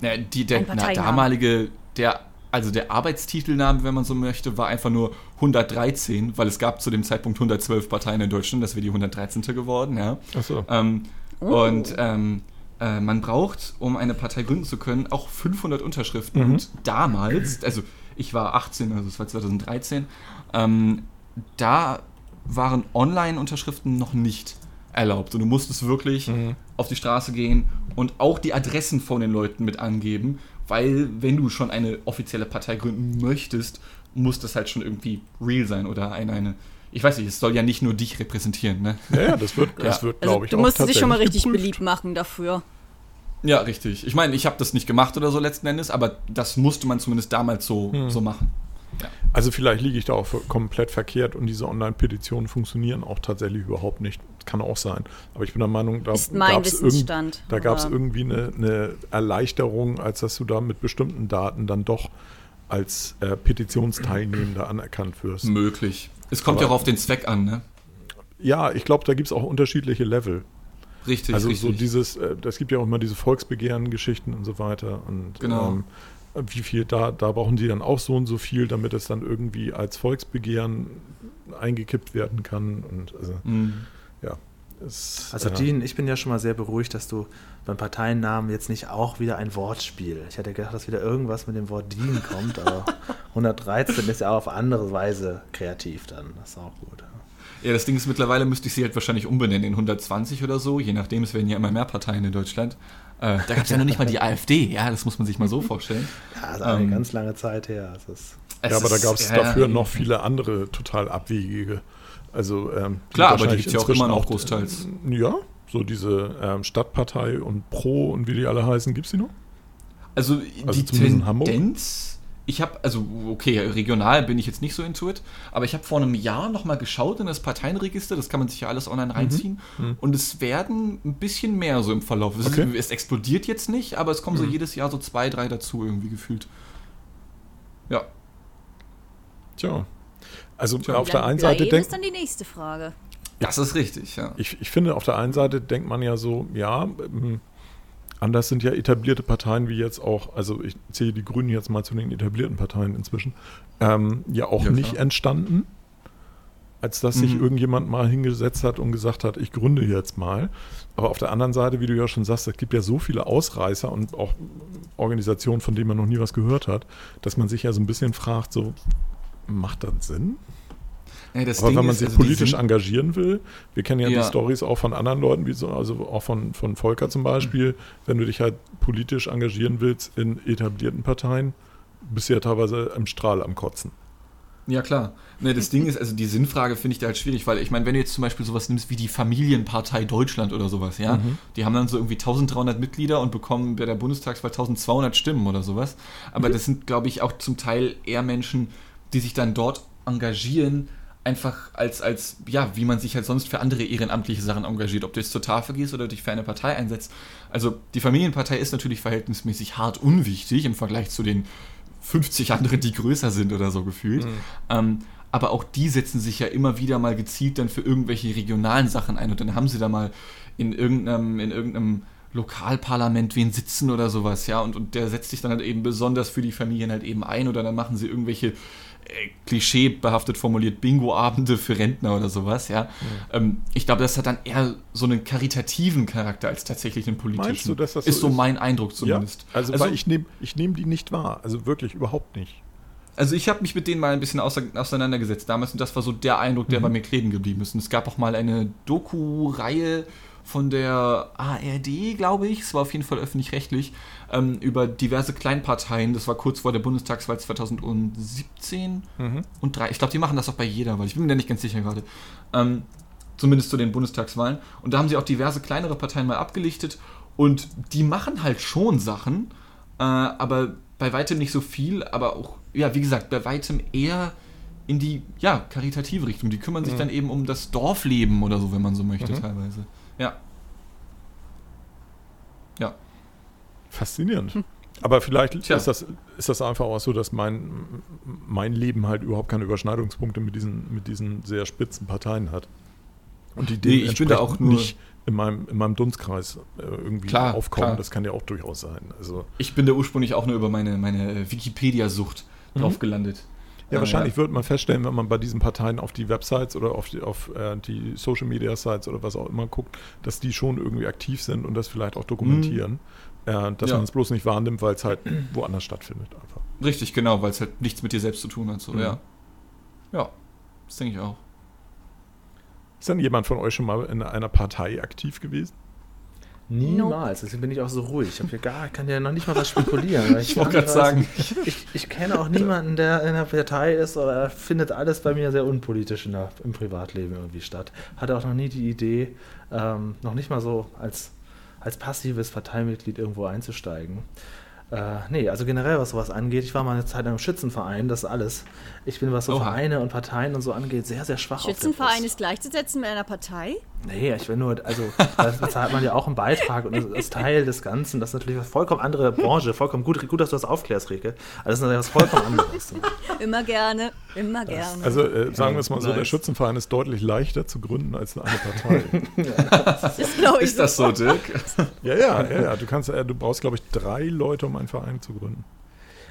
Ja, die, der Ein na, damalige, der, also der Arbeitstitelname, wenn man so möchte, war einfach nur 113, weil es gab zu dem Zeitpunkt 112 Parteien in Deutschland, das wäre die 113. geworden, ja. Achso. Ähm, Oh. Und ähm, äh, man braucht, um eine Partei gründen zu können, auch 500 Unterschriften. Mhm. Und damals, also ich war 18, also es war 2013, ähm, da waren Online-Unterschriften noch nicht erlaubt. Und du musstest wirklich Mhm. auf die Straße gehen und auch die Adressen von den Leuten mit angeben, weil wenn du schon eine offizielle Partei gründen möchtest, muss das halt schon irgendwie real sein oder eine, eine ich weiß nicht, es soll ja nicht nur dich repräsentieren, ne? Ja, ja, das wird, das Ja. wird Also glaube ich, du auch musst dich schon mal richtig geprüft. beliebt machen dafür. Ja, richtig. Ich meine, ich habe das nicht gemacht oder so letzten Endes, aber das musste man zumindest damals so, Hm. so machen. Also vielleicht liege ich da auch komplett verkehrt und diese Online-Petitionen funktionieren auch tatsächlich überhaupt nicht. Kann auch sein. Aber ich bin der Meinung, da irgend- gab es aber- irgendwie eine, eine Erleichterung, als dass du da mit bestimmten Daten dann doch als äh, Petitionsteilnehmender anerkannt wirst. Möglich. Es kommt ja Aber- auch auf den Zweck an, ne? Ja, ich glaube, da gibt es auch unterschiedliche Level. Richtig, also richtig. so dieses, äh, das gibt ja auch immer diese Volksbegehren-Geschichten und so weiter. Und Genau. ähm, wie viel da, da brauchen sie dann auch so und so viel, damit es dann irgendwie als Volksbegehren eingekippt werden kann. Und also, Mhm. Ja. Es, Also äh, Dean, ich bin ja schon mal sehr beruhigt, dass du beim Parteiennamen jetzt nicht auch wieder ein Wortspiel. Ich hätte gedacht, dass wieder irgendwas mit dem Wort Dean kommt, aber 113 ist ja auch auf andere Weise kreativ dann. Das ist auch gut. Ja, das Ding ist, mittlerweile müsste ich sie halt wahrscheinlich umbenennen in 120 oder so, je nachdem, es werden ja immer mehr Parteien in Deutschland. Äh, da gab es ja noch nicht mal die AfD, ja, das muss man sich mal so vorstellen. Ja, das ist eine Ähm, ganz lange Zeit her. Das ist Es ja, aber da gab es ja, dafür noch viele andere total abwegige. Also, ähm, Klar, aber die wahrscheinlich gibt's ja auch immer noch großteils. äh, Ja, so diese ähm, Stadtpartei und Pro und wie die alle heißen, gibt es die noch? Also, Also die? Tendenz, ich habe, also okay, regional bin ich jetzt nicht so into it, aber ich habe vor einem Jahr nochmal geschaut in das Parteienregister, das kann man sich ja alles Mhm. online reinziehen und es werden ein bisschen mehr so im Verlauf. Es, Okay. Mhm. es explodiert jetzt nicht, aber es kommen so jedes Jahr so zwei, drei dazu irgendwie gefühlt. Ja, Tja. Also Tja. auf der einen Seite denkt ist dann die nächste Frage. das ist richtig, ja. ich, ich finde, auf der einen Seite denkt man ja so, ja, ähm, anders sind ja etablierte Parteien wie jetzt auch, also ich zähle die Grünen jetzt mal zu den etablierten Parteien inzwischen, ähm, ja auch Ja, nicht klar. entstanden, als dass sich Mhm. irgendjemand mal hingesetzt hat und gesagt hat, ich gründe jetzt mal. Aber auf der anderen Seite, wie du ja schon sagst, es gibt ja so viele Ausreißer und auch Organisationen, von denen man noch nie was gehört hat, dass man sich ja so ein bisschen fragt, so, macht das Sinn? Ja, das Aber Ding wenn man ist, sich also politisch engagieren will, wir kennen ja, Ja. die Stories auch von anderen Leuten, wie so, also auch von, von Volker zum Beispiel, wenn du dich halt politisch engagieren willst in etablierten Parteien, bist du ja teilweise im Strahl am Kotzen. Ja, klar. Ne, das Ding ist, also die Sinnfrage finde ich da halt schwierig, weil ich meine, wenn du jetzt zum Beispiel sowas nimmst wie die Familienpartei Deutschland oder sowas, ja, die haben dann so irgendwie 1300 Mitglieder und bekommen bei der Bundestagswahl 1200 Stimmen oder sowas. Aber das sind, glaube ich, auch zum Teil eher Menschen, die sich dann dort engagieren, einfach als, als, ja, wie man sich halt sonst für andere ehrenamtliche Sachen engagiert, ob du jetzt zur Tafel gehst oder dich für eine Partei einsetzt. Also die Familienpartei ist natürlich verhältnismäßig hart unwichtig im Vergleich zu den 50 anderen, die größer sind oder so gefühlt. Ähm, aber auch die setzen sich ja immer wieder mal gezielt dann für irgendwelche regionalen Sachen ein. Und dann haben sie da mal in irgendeinem, in irgendeinem Lokalparlament wen sitzen oder sowas, ja, und, und der setzt sich dann halt eben besonders für die Familien halt eben ein. Oder dann machen sie irgendwelche klischeebehaftet formuliert Bingo-Abende für Rentner oder sowas, ja. Ähm, ich glaube, das hat dann eher so einen karitativen Charakter als tatsächlich einen politischen. Meinst du, dass das ist so so ist? mein Eindruck zumindest. Ja, also, weil ich nehme ich nehm die nicht wahr, also wirklich überhaupt nicht. Also ich habe mich mit denen mal ein bisschen auseinandergesetzt damals und das war so der Eindruck, der bei mir kleben geblieben ist. Und es gab auch mal eine Doku-Reihe von der ARD, glaube ich, es war auf jeden Fall öffentlich-rechtlich, ähm, über diverse Kleinparteien. Das war kurz vor der Bundestagswahl 2017 und drei. Ich glaube, die machen das auch bei jeder Wahl. Ich bin mir da nicht ganz sicher gerade. Ähm, zumindest zu den Bundestagswahlen. Und da haben sie auch diverse kleinere Parteien mal abgelichtet und die machen halt schon Sachen, äh, aber bei weitem nicht so viel, aber auch, ja, wie gesagt, bei weitem eher in die, ja, karitative Richtung. Die kümmern sich dann eben um das Dorfleben oder so, wenn man so möchte, teilweise. Ja. Ja. Faszinierend. Aber vielleicht Tja. ist das, ist das einfach auch so, dass mein, mein Leben halt überhaupt keine Überschneidungspunkte mit diesen, mit diesen sehr spitzen Parteien hat. Und die Nee, ich bin da auch nur- nicht in meinem, in meinem Dunstkreis äh, irgendwie Klar, aufkommen. klar. Das kann ja auch durchaus sein. Also, Ich bin da ursprünglich auch nur über meine, meine äh, Wikipedia-Sucht drauf gelandet. Ja, Äh, wahrscheinlich wird man feststellen, wenn man bei diesen Parteien auf die Websites oder auf die, auf, äh, die Social Media Sites oder was auch immer guckt, dass die schon irgendwie aktiv sind und das vielleicht auch dokumentieren. Äh, dass Ja. man es bloß nicht wahrnimmt, weil es halt woanders stattfindet einfach. Richtig, genau, weil es halt nichts mit dir selbst zu tun hat. So, Mhm. ja. Ja, das denke ich auch. Ist denn jemand von euch schon mal in einer Partei aktiv gewesen? Niemals, deswegen bin ich auch so ruhig. Ich hab hier gar, kann ja noch nicht mal was spekulieren. weil Ich wollte gerade sagen, Ich, ich kenne auch niemanden, der in einer Partei ist, aber er findet alles bei mir sehr unpolitisch in der, im Privatleben irgendwie statt. Hatte auch noch nie die Idee, ähm, noch nicht mal so als, als passives Parteimitglied irgendwo einzusteigen. Äh, nee, also generell, was sowas angeht, ich war mal eine Zeit lang im Schützenverein, das ist alles. Ich bin, was so Oha. Vereine und Parteien und so angeht, sehr, sehr schwach. auf der Schützenverein ist gleichzusetzen mit einer Partei? Nee, ich will nur, also da bezahlt man ja auch einen Beitrag und das ist Teil des Ganzen. Das ist natürlich eine vollkommen andere Branche. Vollkommen gut, gut dass du das aufklärst, Rike. Also das ist natürlich was vollkommen anderes. Immer gerne, immer gerne. Also äh, sagen wir es mal so, der Nice. Schützenverein ist deutlich leichter zu gründen als eine Partei. das glaube ich ist das so, Dirk? ja, ja, ja, ja. Du kannst, äh, du brauchst, glaube ich, drei Leute, um einen Verein zu gründen.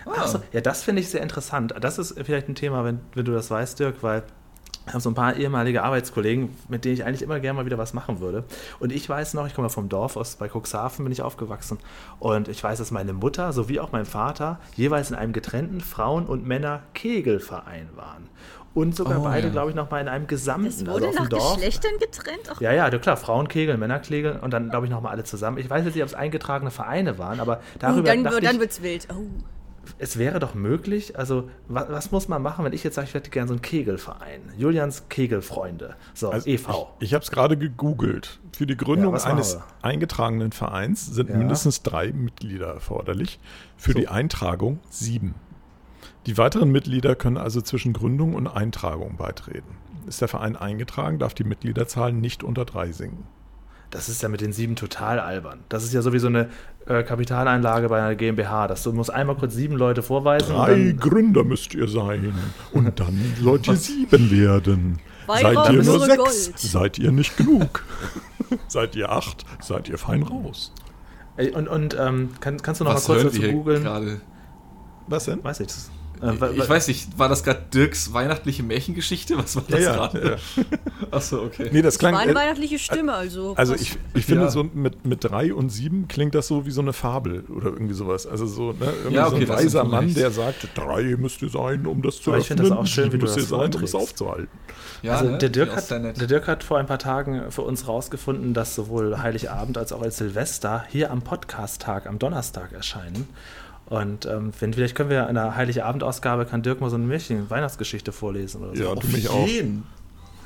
Ach so, ja, das finde ich sehr interessant. Das ist vielleicht ein Thema, wenn, wenn du das weißt, Dirk, weil ich habe so ein paar ehemalige Arbeitskollegen, mit denen ich eigentlich immer gerne mal wieder was machen würde. Und ich weiß noch, ich komme ja vom Dorf aus, bei Cuxhaven bin ich aufgewachsen. Und ich weiß, dass meine Mutter sowie auch mein Vater jeweils in einem getrennten Frauen- und Männer-Kegelverein waren. Und sogar Oh, beide, ja. glaube ich, noch mal in einem gesamten, Das also wurde dem nach Dorf. Geschlechtern getrennt? Ach, Ja, ja, klar, Frauenkegeln, Männerkegeln und dann, glaube ich, nochmal alle zusammen. Ich weiß jetzt nicht, ob es eingetragene Vereine waren, aber oh, darüber dann dachte dann ich, wird es wild. Oh. es wäre doch möglich, also was, was muss man machen, wenn ich jetzt sage, ich hätte gerne so einen Kegelverein? Julians Kegelfreunde, so Also e.V. Ich, ich habe es gerade gegoogelt. Für die Ja, Gründung machen eines wir? eingetragenen Vereins sind Ja. mindestens drei Mitglieder erforderlich. Für So. die Eintragung sieben. Die weiteren Mitglieder können also zwischen Gründung und Eintragung beitreten. Ist der Verein eingetragen, darf die Mitgliederzahl nicht unter drei sinken. Das ist ja mit den sieben total albern. Das ist ja sowieso eine äh, Kapitaleinlage bei einer GmbH. Das du musst einmal kurz sieben Leute vorweisen. Drei dann- Gründer müsst ihr sein. Und dann sollt ihr sieben werden. Weihrauch, Seid ihr nur sechs? Gold. Seid ihr nicht genug? seid ihr acht? Seid ihr fein raus? Ey, Und, und ähm, kann, kannst du noch Was mal kurz dazu googeln? Was denn? Weiß ich. Das, Ich weiß nicht, war das gerade Dirks weihnachtliche Märchengeschichte? Was war das ja, gerade? ja. Achso, okay. Nee, das War klang. eine äh, weihnachtliche Stimme, also. Also was- ich, ich finde Ja. so mit, mit drei und sieben klingt das so wie so eine Fabel oder irgendwie sowas. Also so, ne, irgendwie Ja, so okay, ein das ist weiser Mann, recht. der sagt, drei müsst ihr sein, um das zu Aber ich finde das öffnen, auch schön, wie du das sein, um es aufzuhalten. Ja, also ne? der, Dirk Finde ich auch hat, der Dirk hat vor ein paar Tagen für uns rausgefunden, dass sowohl Heiligabend als auch als Silvester hier am Podcast-Tag am Donnerstag erscheinen. Und ähm, wenn, vielleicht können wir in der Heiligabend-Ausgabe, kann Dirk mal so eine Märchen-Weihnachtsgeschichte vorlesen oder so. Ja, du mich auch.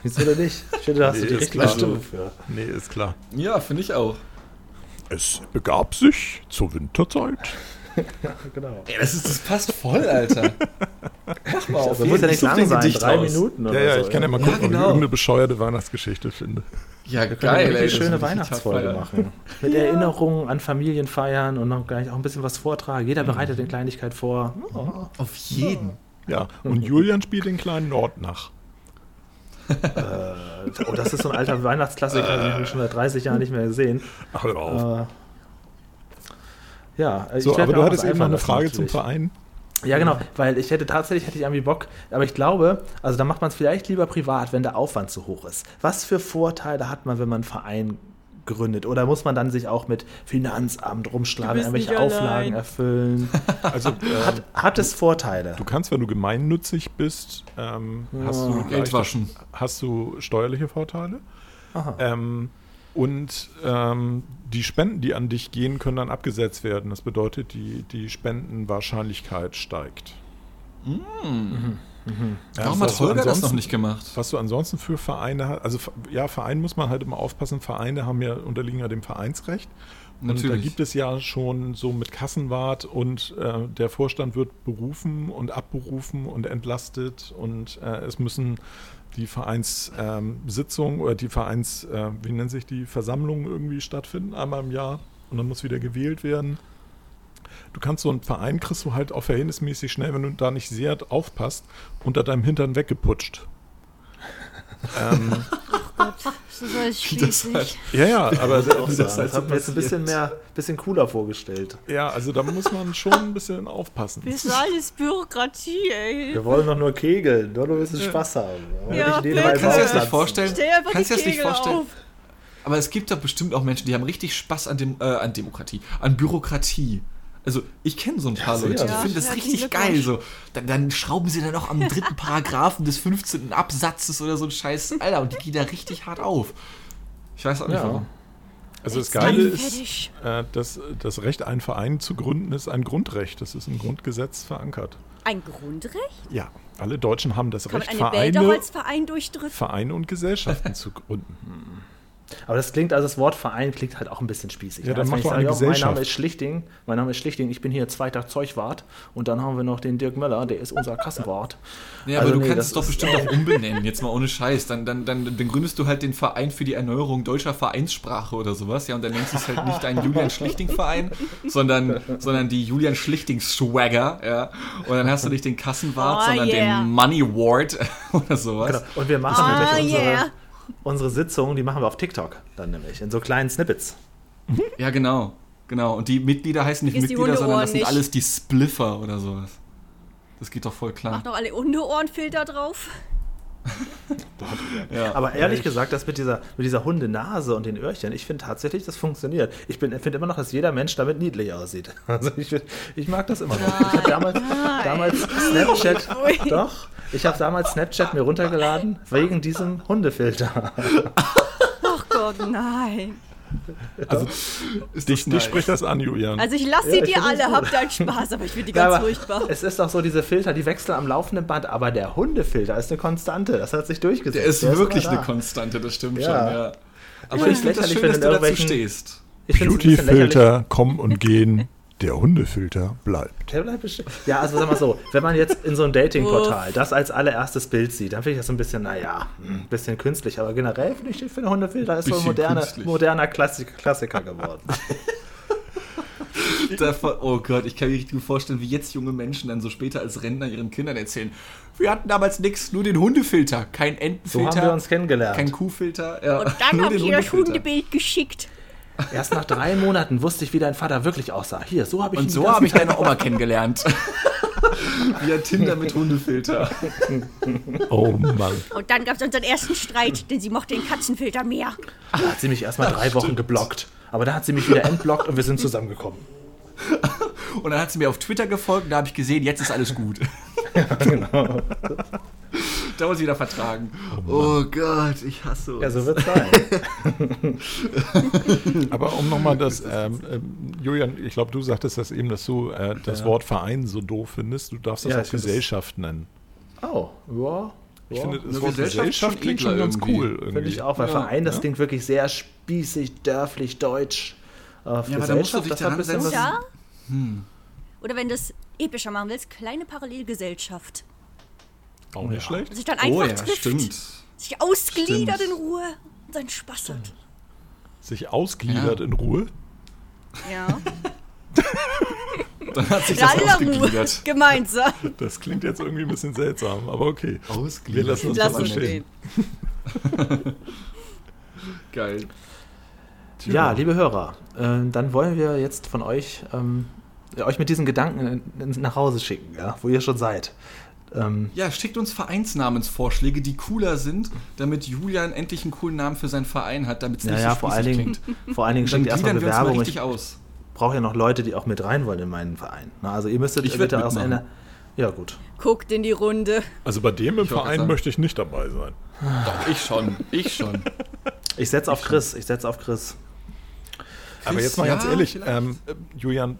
Wieso denn nicht? Ich finde, da hast Nee, du die ist richtige klar. Stimme für. Nee, ist klar. Ja, finde ich auch. Es begab sich zur Winterzeit. Genau. Ey, das, ist, das passt voll, Alter. Mach mal Also muss ja nicht lang sein, drei raus. Minuten oder Ja, ja, so. ich kann ja mal Ja, gucken, ob ich genau. irgendeine bescheuerte Weihnachtsgeschichte finde. Ja, Wir können eine geil, das schöne Weihnachtsfolge machen. Mit Erinnerungen an Familienfeiern und noch gleich auch ein bisschen was vortragen. Jeder bereitet eine Kleinigkeit vor. Oh. Auf jeden. Ja, und Julian spielt den kleinen Nordnach. oh, das ist so ein alter Weihnachtsklassiker, den habe ich schon seit 30 Jahren nicht mehr gesehen. Ach, hör auf. Äh, ja, ich so, aber du hattest eben noch eine lassen, Frage zum natürlich. Verein. Ja, genau, weil ich hätte tatsächlich hätte ich irgendwie Bock, aber ich glaube, also da macht man es vielleicht lieber privat, wenn der Aufwand zu hoch ist. Was für Vorteile hat man, wenn man einen Verein gründet? Oder muss man dann sich auch mit Finanzamt rumschlagen, irgendwelche Auflagen erfüllen? Also, ähm, Hat, hat es Vorteile? du kannst, wenn du gemeinnützig bist, ähm, hast, du Geld leichte- waschen. hast du steuerliche Vorteile. Aha. Ähm, und ähm, die Spenden, die an dich gehen, können dann abgesetzt werden. Das bedeutet, die, die Spendenwahrscheinlichkeit steigt. Ja, Warum was hat du Holger das noch ansonsten- nicht gemacht? Was du ansonsten für Vereine hast, also ja, Verein muss man halt immer aufpassen. Vereine haben ja, unterliegen ja dem Vereinsrecht. Und da Natürlich. gibt es ja schon so mit Kassenwart und äh, der Vorstand wird berufen und abberufen und entlastet und äh, es müssen die Vereinssitzungen ähm, oder die Vereins, äh, wie nennen sich die Versammlungen irgendwie stattfinden, einmal im Jahr und dann muss wieder gewählt werden. Du kannst so einen Verein kriegst du halt auch verhältnismäßig schnell, wenn du da nicht sehr aufpasst, unter deinem Hintern weggeputscht. ähm, Das ist alles schließlich. ja, ja, aber das, sagen. das, Das hat mir jetzt ein bisschen mehr, bisschen cooler vorgestellt. ja, also da muss man schon ein bisschen aufpassen. Das ist alles Bürokratie, ey. Wir wollen doch nur kegeln, nur ein bisschen Spaß haben. Aber Ja. Weise Kannst du dir das nicht vorstellen? Kannst du dir das nicht vorstellen? auf. Aber es gibt da bestimmt auch Menschen, die haben richtig Spaß an, dem, äh, an Demokratie, an Bürokratie. Also ich kenne so ein paar sehr. Leute, die Ja, finden das richtig geil. So. Dann, dann schrauben sie dann noch am dritten Paragraphen des 15. Absatzes oder so ein Scheiß. Alter, und die gehen da richtig hart auf. Ich weiß auch nicht Ja. warum. Also das Geile ist, äh, dass das Recht, einen Verein zu gründen, ist ein Grundrecht. Das ist im Grundgesetz verankert. Ein Grundrecht? Ja, alle Deutschen haben das Kann Recht, Vereine, Verein durchdrücken? Vereine und Gesellschaften zu gründen. Aber das klingt, also das Wort Verein klingt halt auch ein bisschen spießig. Ja, ne? dann Als mach wenn ich doch sage, eine Mein Gesellschaft. Name ist Schlichting, mein Name ist Schlichting, ich bin hier zweiter Zeugwart und dann haben wir noch den Dirk Möller, der ist unser Kassenwart. Ja, Also aber du nee, kannst es doch bestimmt auch umbenennen, jetzt mal ohne Scheiß. Dann, dann, dann, dann gründest du halt den Verein für die Erneuerung deutscher Vereinssprache oder sowas, ja, und dann nennst du es halt nicht einen Julian Schlichting-Verein, sondern, sondern die Julian Schlichting-Swagger, ja. Und dann hast du nicht den Kassenwart, Oh, sondern yeah. den Money Ward oder sowas. Genau. Und wir machen Ah, nämlich unsere, yeah. Unsere Sitzungen, die machen wir auf TikTok dann nämlich, in so kleinen Snippets. Ja, genau. Genau. Und die Mitglieder heißen nicht Mitglieder, sondern das sind nicht. alles die Spliffer oder sowas. Das geht doch voll klar. Mach noch alle Hundeohrenfilter drauf. Ja. Aber ehrlich gesagt, das mit dieser, mit dieser Hundenase und den Öhrchen, ich finde tatsächlich, das funktioniert. Ich finde immer noch, dass jeder Mensch damit niedlich aussieht. Also ich, ich mag das immer noch. Ich habe damals, damals Snapchat, doch, ich habe damals Snapchat mir runtergeladen, wegen diesem Hundefilter. Ach Gott, nein. Also Ist dich, das dich spricht das an, Julian. Also ich lasse sie Ja, dir alle, habt deinen Spaß, aber ich finde die Ja, ganz aber furchtbar. Es ist auch so, diese Filter, die wechseln am laufenden Band, aber der Hundefilter ist eine Konstante. Das hat sich durchgesetzt. Der ist immer wirklich da. eine Konstante, das stimmt Ja. schon, ja. Aber ich finde das lächerlich, schön, wenn du dazu irgendwelchen- stehst. Beautyfilter kommen und gehen, der Hundefilter bleibt. Der bleibt bestimmt. Ja, also sag mal so, wenn man jetzt in so einem Datingportal das als allererstes Bild sieht, dann finde ich das so ein bisschen, naja, ein bisschen künstlich. Aber generell finde ich, finde Hundefilter ist so ein moderne, moderner Klassik Klassiker geworden. Davon, oh Gott, ich kann mir richtig gut vorstellen, wie jetzt junge Menschen dann so später als Rentner ihren Kindern erzählen. Wir hatten damals nichts, nur den Hundefilter, kein So Entenfilter, haben wir uns kennengelernt. kein Kuhfilter. Ja, Und dann nur hab den ich ihr das. Hundebild geschickt. Erst nach drei Monaten wusste ich, wie dein Vater wirklich aussah. Hier, so habe ich Und ihn so habe ich deine Oma kennengelernt. Via Tinder mit Hundefilter. Oh Mann. Und dann gab es unseren ersten Streit, denn sie mochte den Katzenfilter mehr. Da hat sie mich erstmal drei Wochen geblockt. Aber dann hat sie mich wieder entblockt und wir sind zusammengekommen. Und dann hat sie mir auf Twitter gefolgt und da habe ich gesehen, jetzt ist alles gut. Genau. da muss ich wieder vertragen. Oh, Gott, ich hasse uns. Ja, so wird es sein. Aber um nochmal das, ähm, ähm, Julian, ich glaube, du sagtest das eben, dass du äh, das Ja. Wort Verein so doof findest. Du darfst das Ja, auch find das- Gesellschaft nennen. Oh, ja. Ich ja. finde, das Eine Wort Gesellschaft Gesellschaft klingt schon ganz irgendwie. cool. Irgendwie. Finde ich auch, weil Ja, Verein, das ja. klingt wirklich sehr spießig, dörflich, deutsch. Äh, aber da musst du dich das hat ein daran bisschen was. setzen. Oder, oder wenn du es epischer machen willst, kleine Parallelgesellschaft. Auch nicht Ja. schlecht. Sich dann Oh einfach ja, trifft, stimmt. sich ausgliedert Stimmt. in Ruhe und seinen Spaß hat. Sich ausgliedert Ja. in Ruhe. Ja. Dann hat sich In das aller Ruhe. ausgegliedert. Gemeinsam. Das klingt jetzt irgendwie ein bisschen seltsam, aber okay. Wir lassen uns Lass das stehen. Geil. Ja, liebe Hörer, äh, dann wollen wir jetzt von euch ähm, euch mit diesen Gedanken nach Hause schicken, ja, wo ihr schon seid. Ähm, Ja, schickt uns Vereinsnamensvorschläge, die cooler sind, damit Julian endlich einen coolen Namen für seinen Verein hat, damit es ja, nicht ja, so vor allen spießig Dingen, klingt. vor allen Dingen schickt erstmal wir Bewerbung. richtig Ich brauche ja noch Leute, die auch mit rein wollen in meinen Verein. Na, also ihr müsstet Ich bitte aus einer. Ja, gut. Guckt in die Runde. Also bei dem im Ich Verein möchte ich nicht dabei sein. Doch, ich schon. Ich schon. Ich setze auf Chris. Ich setze auf Chris. Aber jetzt mal ja, ganz ehrlich, ähm, äh, Julian,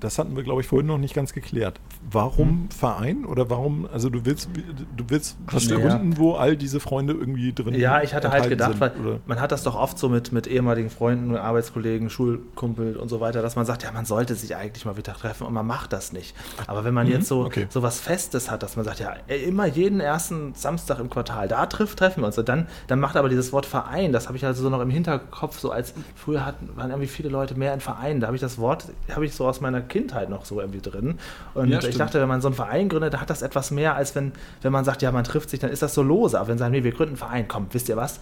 das hatten wir, glaube ich, vorhin noch nicht ganz geklärt. Warum Verein oder warum, also du willst, du willst was Ja. gründen, wo all diese Freunde irgendwie drin Ja, ich hatte halt gedacht, sind, weil oder? man hat das doch oft so mit, mit ehemaligen Freunden, Arbeitskollegen, Schulkumpel und so weiter, dass man sagt, ja, man sollte sich eigentlich mal wieder treffen und man macht das nicht. Aber wenn man jetzt so, Mhm, okay. so was Festes hat, dass man sagt, ja, immer jeden ersten Samstag im Quartal, da trifft, treffen wir uns. Und dann, dann macht aber dieses Wort Verein, das habe ich also so noch im Hinterkopf, so als früher hatten, waren irgendwie viele Leute mehr in Vereinen. Da habe ich das Wort, habe ich so aus meiner Kindheit noch so irgendwie drin. Und Ja, ich stimmt. dachte, wenn man so einen Verein gründet, da hat das etwas mehr, als wenn, wenn man sagt, ja, man trifft sich, dann ist das so lose. Aber wenn sie sagen, nee, wir gründen einen Verein, komm, wisst ihr was?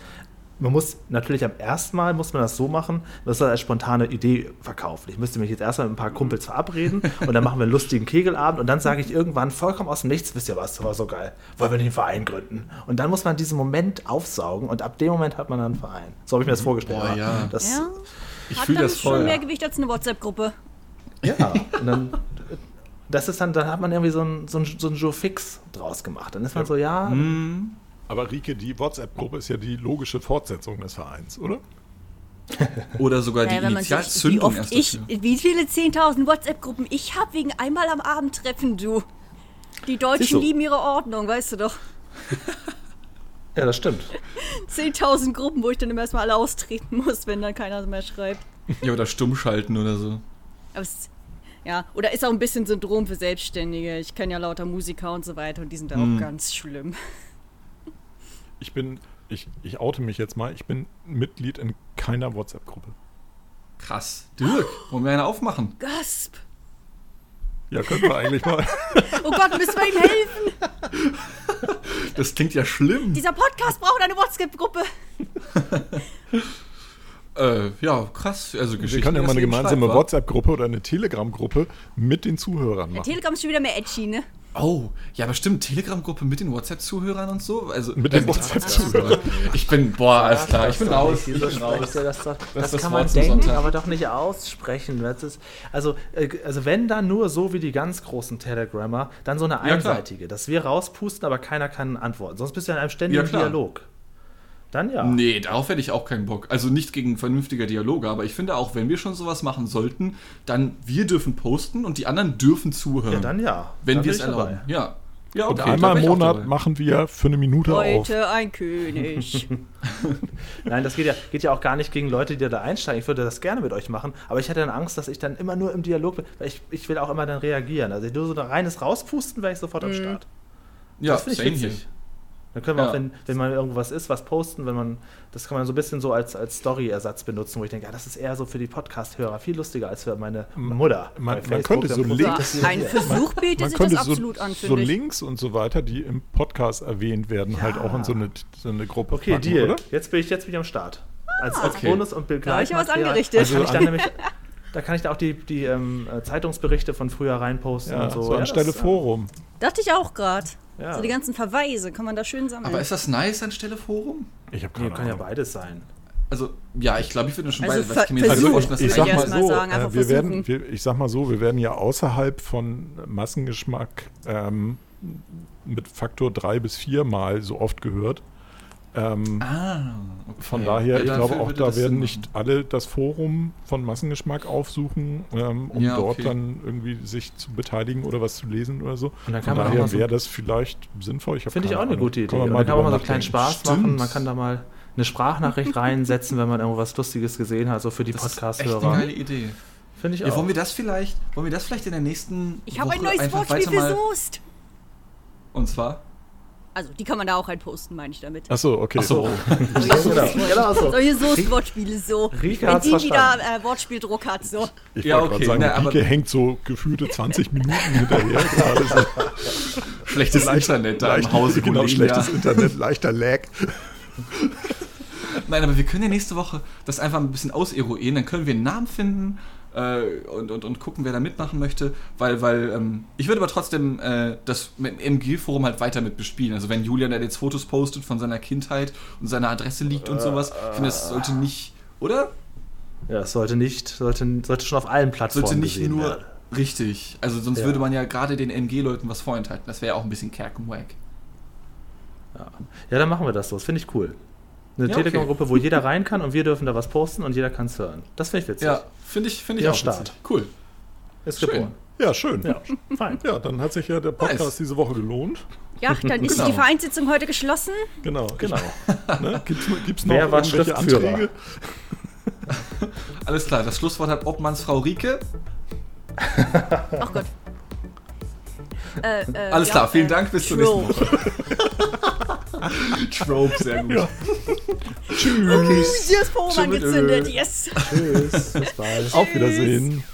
Man muss natürlich am ersten Mal muss man das so machen, das soll als spontane Idee verkaufen. Ich müsste mich jetzt erstmal mit ein paar Kumpels verabreden und dann machen wir einen lustigen Kegelabend und dann sage ich irgendwann vollkommen aus dem Nichts, wisst ihr was, das war so geil, wollen wir einen Verein gründen? Und dann muss man diesen Moment aufsaugen und ab dem Moment hat man dann einen Verein. So habe ich mir das vorgestellt. Boah, ja. Das, Ja. Ich Hat fühle dann das schon voll. mehr Gewicht als eine WhatsApp-Gruppe. Ja, und dann, das ist dann, dann hat man irgendwie so ein, so ein, so ein Joe Fix draus gemacht. Dann ist man so, ja, Hm. Aber Rike, die WhatsApp-Gruppe ist ja die logische Fortsetzung des Vereins, oder? Oder sogar die Ja, wie Initialzündung oft erst ich, wie viele 10.000 WhatsApp-Gruppen ich habe wegen einmal am Abend treffen, du. Die. Deutschen lieben ihre Ordnung, weißt du doch. ja, das stimmt. 10.000 Gruppen, wo ich dann immer erstmal alle austreten muss, wenn dann keiner mehr schreibt. Ja, oder stumm schalten oder so. Aber es, ja, oder ist auch ein bisschen Syndrom für Selbstständige. Ich kenne ja lauter Musiker und so weiter und die sind da Hm. auch ganz schlimm. Ich bin, ich, ich oute mich jetzt mal, ich bin Mitglied in keiner WhatsApp-Gruppe. Krass. Dirk, wollen wir eine aufmachen? Gasp! Ja, können wir eigentlich mal. Oh Gott, müssen wir ihm helfen? Das klingt ja schlimm. Dieser Podcast braucht eine WhatsApp-Gruppe. Äh, ja, krass. Also Wir Geschichten. können ja mal eine gemeinsame? WhatsApp-Gruppe oder eine Telegram-Gruppe mit den Zuhörern machen. Telegram ist schon wieder mehr edgy, ne? Oh, ja, aber stimmt. Telegram-Gruppe mit den WhatsApp-Zuhörern und so? Also, Mit den äh, WhatsApp-Zuhörern. Ich bin, boah, alles klar. Ich bin raus. Ich bin raus. Das, doch, das, ist das kann man denken, aber doch nicht aussprechen. Das ist, also, äh, also wenn dann nur so wie die ganz großen Telegrammer, dann so eine einseitige, dass wir rauspusten, aber keiner kann antworten. Sonst bist du ja in einem ständigen Ja. Dialog. Dann ja. Nee, darauf hätte ich auch keinen Bock. Also nicht gegen vernünftige Dialoge, aber ich finde auch, wenn wir schon sowas machen sollten, dann wir dürfen posten und die anderen dürfen zuhören. Ja, dann ja. wenn wir es ich dabei. erlauben. Ja. Ja, Und okay, einmal da im Monat machen wir für eine Minute auf. Heute ein König. Nein, das geht ja, geht ja auch gar nicht gegen Leute, die da einsteigen. Ich würde das gerne mit euch machen, aber ich hätte dann Angst, dass ich dann immer nur im Dialog bin, weil ich, ich will auch immer dann reagieren. Also nur so ein reines Rauspusten wäre ich sofort am Start. Ja, das finde ich witzig. hier. Dann können wir Ja. auch, wenn, wenn mal irgendwas ist, was posten, wenn man, das kann man so ein bisschen so als, als Story-Ersatz benutzen, wo ich denke, ja, das ist eher so für die Podcast-Hörer viel lustiger als für meine Mutter. man- man könnte so Links- So, ein Versuch bietet Man sich könnte das so, absolut an, so finde ich. Links und so weiter, die im Podcast erwähnt werden, halt auch in so eine, so eine Gruppe Okay, packen, Deal. oder? Jetzt bin ich jetzt bin ich am Start. Als, als okay. Bonus und Bild Da hab ich was angerichtet. Also kann ich dann nämlich, da kann ich da auch die, die ähm, äh, Zeitungsberichte von früher reinposten Ja, und so. so, Ja, anstelle das, äh, Forum. Dachte ich auch gerade. Ja. So die ganzen Verweise kann man da schön sammeln. Aber ist das nice anstelle Forum? Ich habe Nee, keine kann ja beides sein. Also, ja, ich glaube, ich würde schon Also beide, weil ich mir ver- jetzt versuchen. vorstellen, dass ich das sag mal ich so, sagen, äh, wir versuchen. werden, wir, ich sag mal so, wir werden ja außerhalb von Massengeschmack ähm, mit Faktor drei bis vier Mal so oft gehört. Ähm, Ah, okay. Von daher, Ja, ich glaube auch, da werden Sinn nicht machen. alle das Forum von Massengeschmack aufsuchen, ähm, um Ja, dort okay. dann irgendwie sich zu beteiligen oder was zu lesen oder so. Und dann Von kann man auch daher so- wäre das vielleicht sinnvoll. Finde ich auch eine Ahnung. gute Idee. Kann man dann kann man mal so einen kleinen. Spaß machen. Stimmt. Man kann da mal eine Sprachnachricht reinsetzen, wenn man irgendwas Lustiges gesehen hat, so für die Das ist echt eine Podcast-Hörer. geile Idee. Finde ich Ja, auch. wollen wir das vielleicht, wollen wir das vielleicht in der nächsten ich habe Woche ein neues einfach Wortspiel versucht. Und zwar? Also, die kann man da auch reinposten, meine ich damit. Achso, okay. Ach so. Solche genau. Genau so. Solche Soest-Wortspiele so. Wenn die wieder äh, Wortspieldruck hat, so. Ich Ja, wollte okay, gerade sagen, na, aber- Rike hängt so gefühlte 20 Minuten hinterher. gerade so Schlechtes Internet da im leicht- Hause Genau, schlechtes Internet, leichter Lag. Nein, aber wir können ja nächste Woche das einfach ein bisschen auseruieren. Dann können wir einen Namen finden äh, und, und, und gucken, wer da mitmachen möchte. Weil, weil ähm, ich würde aber trotzdem äh, das mit dem MG-Forum halt weiter mit bespielen. Also wenn Julian da jetzt Fotos postet von seiner Kindheit und seine Adresse liegt und sowas, ich finde, das sollte nicht, oder? Ja, es sollte nicht, sollte, sollte schon auf allen Plattformen Sollte nicht gesehen nur werden. richtig. Also sonst Ja. würde man ja gerade den MG-Leuten was vorenthalten. Das wäre ja auch ein bisschen kerkenwack. Ja, dann machen wir das so. Das finde ich cool. Eine Ja, Telegram-Gruppe, wo jeder rein kann und wir dürfen da was posten und jeder kann es hören. Das finde ich witzig. Ja, finde ich, finde ich Ja, auch Start. witzig. Cool. Ist schön. geboren. Ja, schön. Ja, fein. Ja, dann hat sich ja der Podcast Nice. diese Woche gelohnt. Ja, dann ist Genau. die Vereinssitzung heute geschlossen. Genau. Genau. Ne? Gibt es noch Wer war irgendwelche Schriftführer? Anträge? Alles klar, das Schlusswort hat Obmannsfrau Rike. Ach Gott. Äh, äh, Alles ja, klar, vielen äh, Dank, bis zur Trope. nächsten Woche. Trope, sehr gut. Ja. Okay, sie ist Tschüss mit angezündet, Öl. yes. Tschüss. Bis bald. Auf Wiedersehen.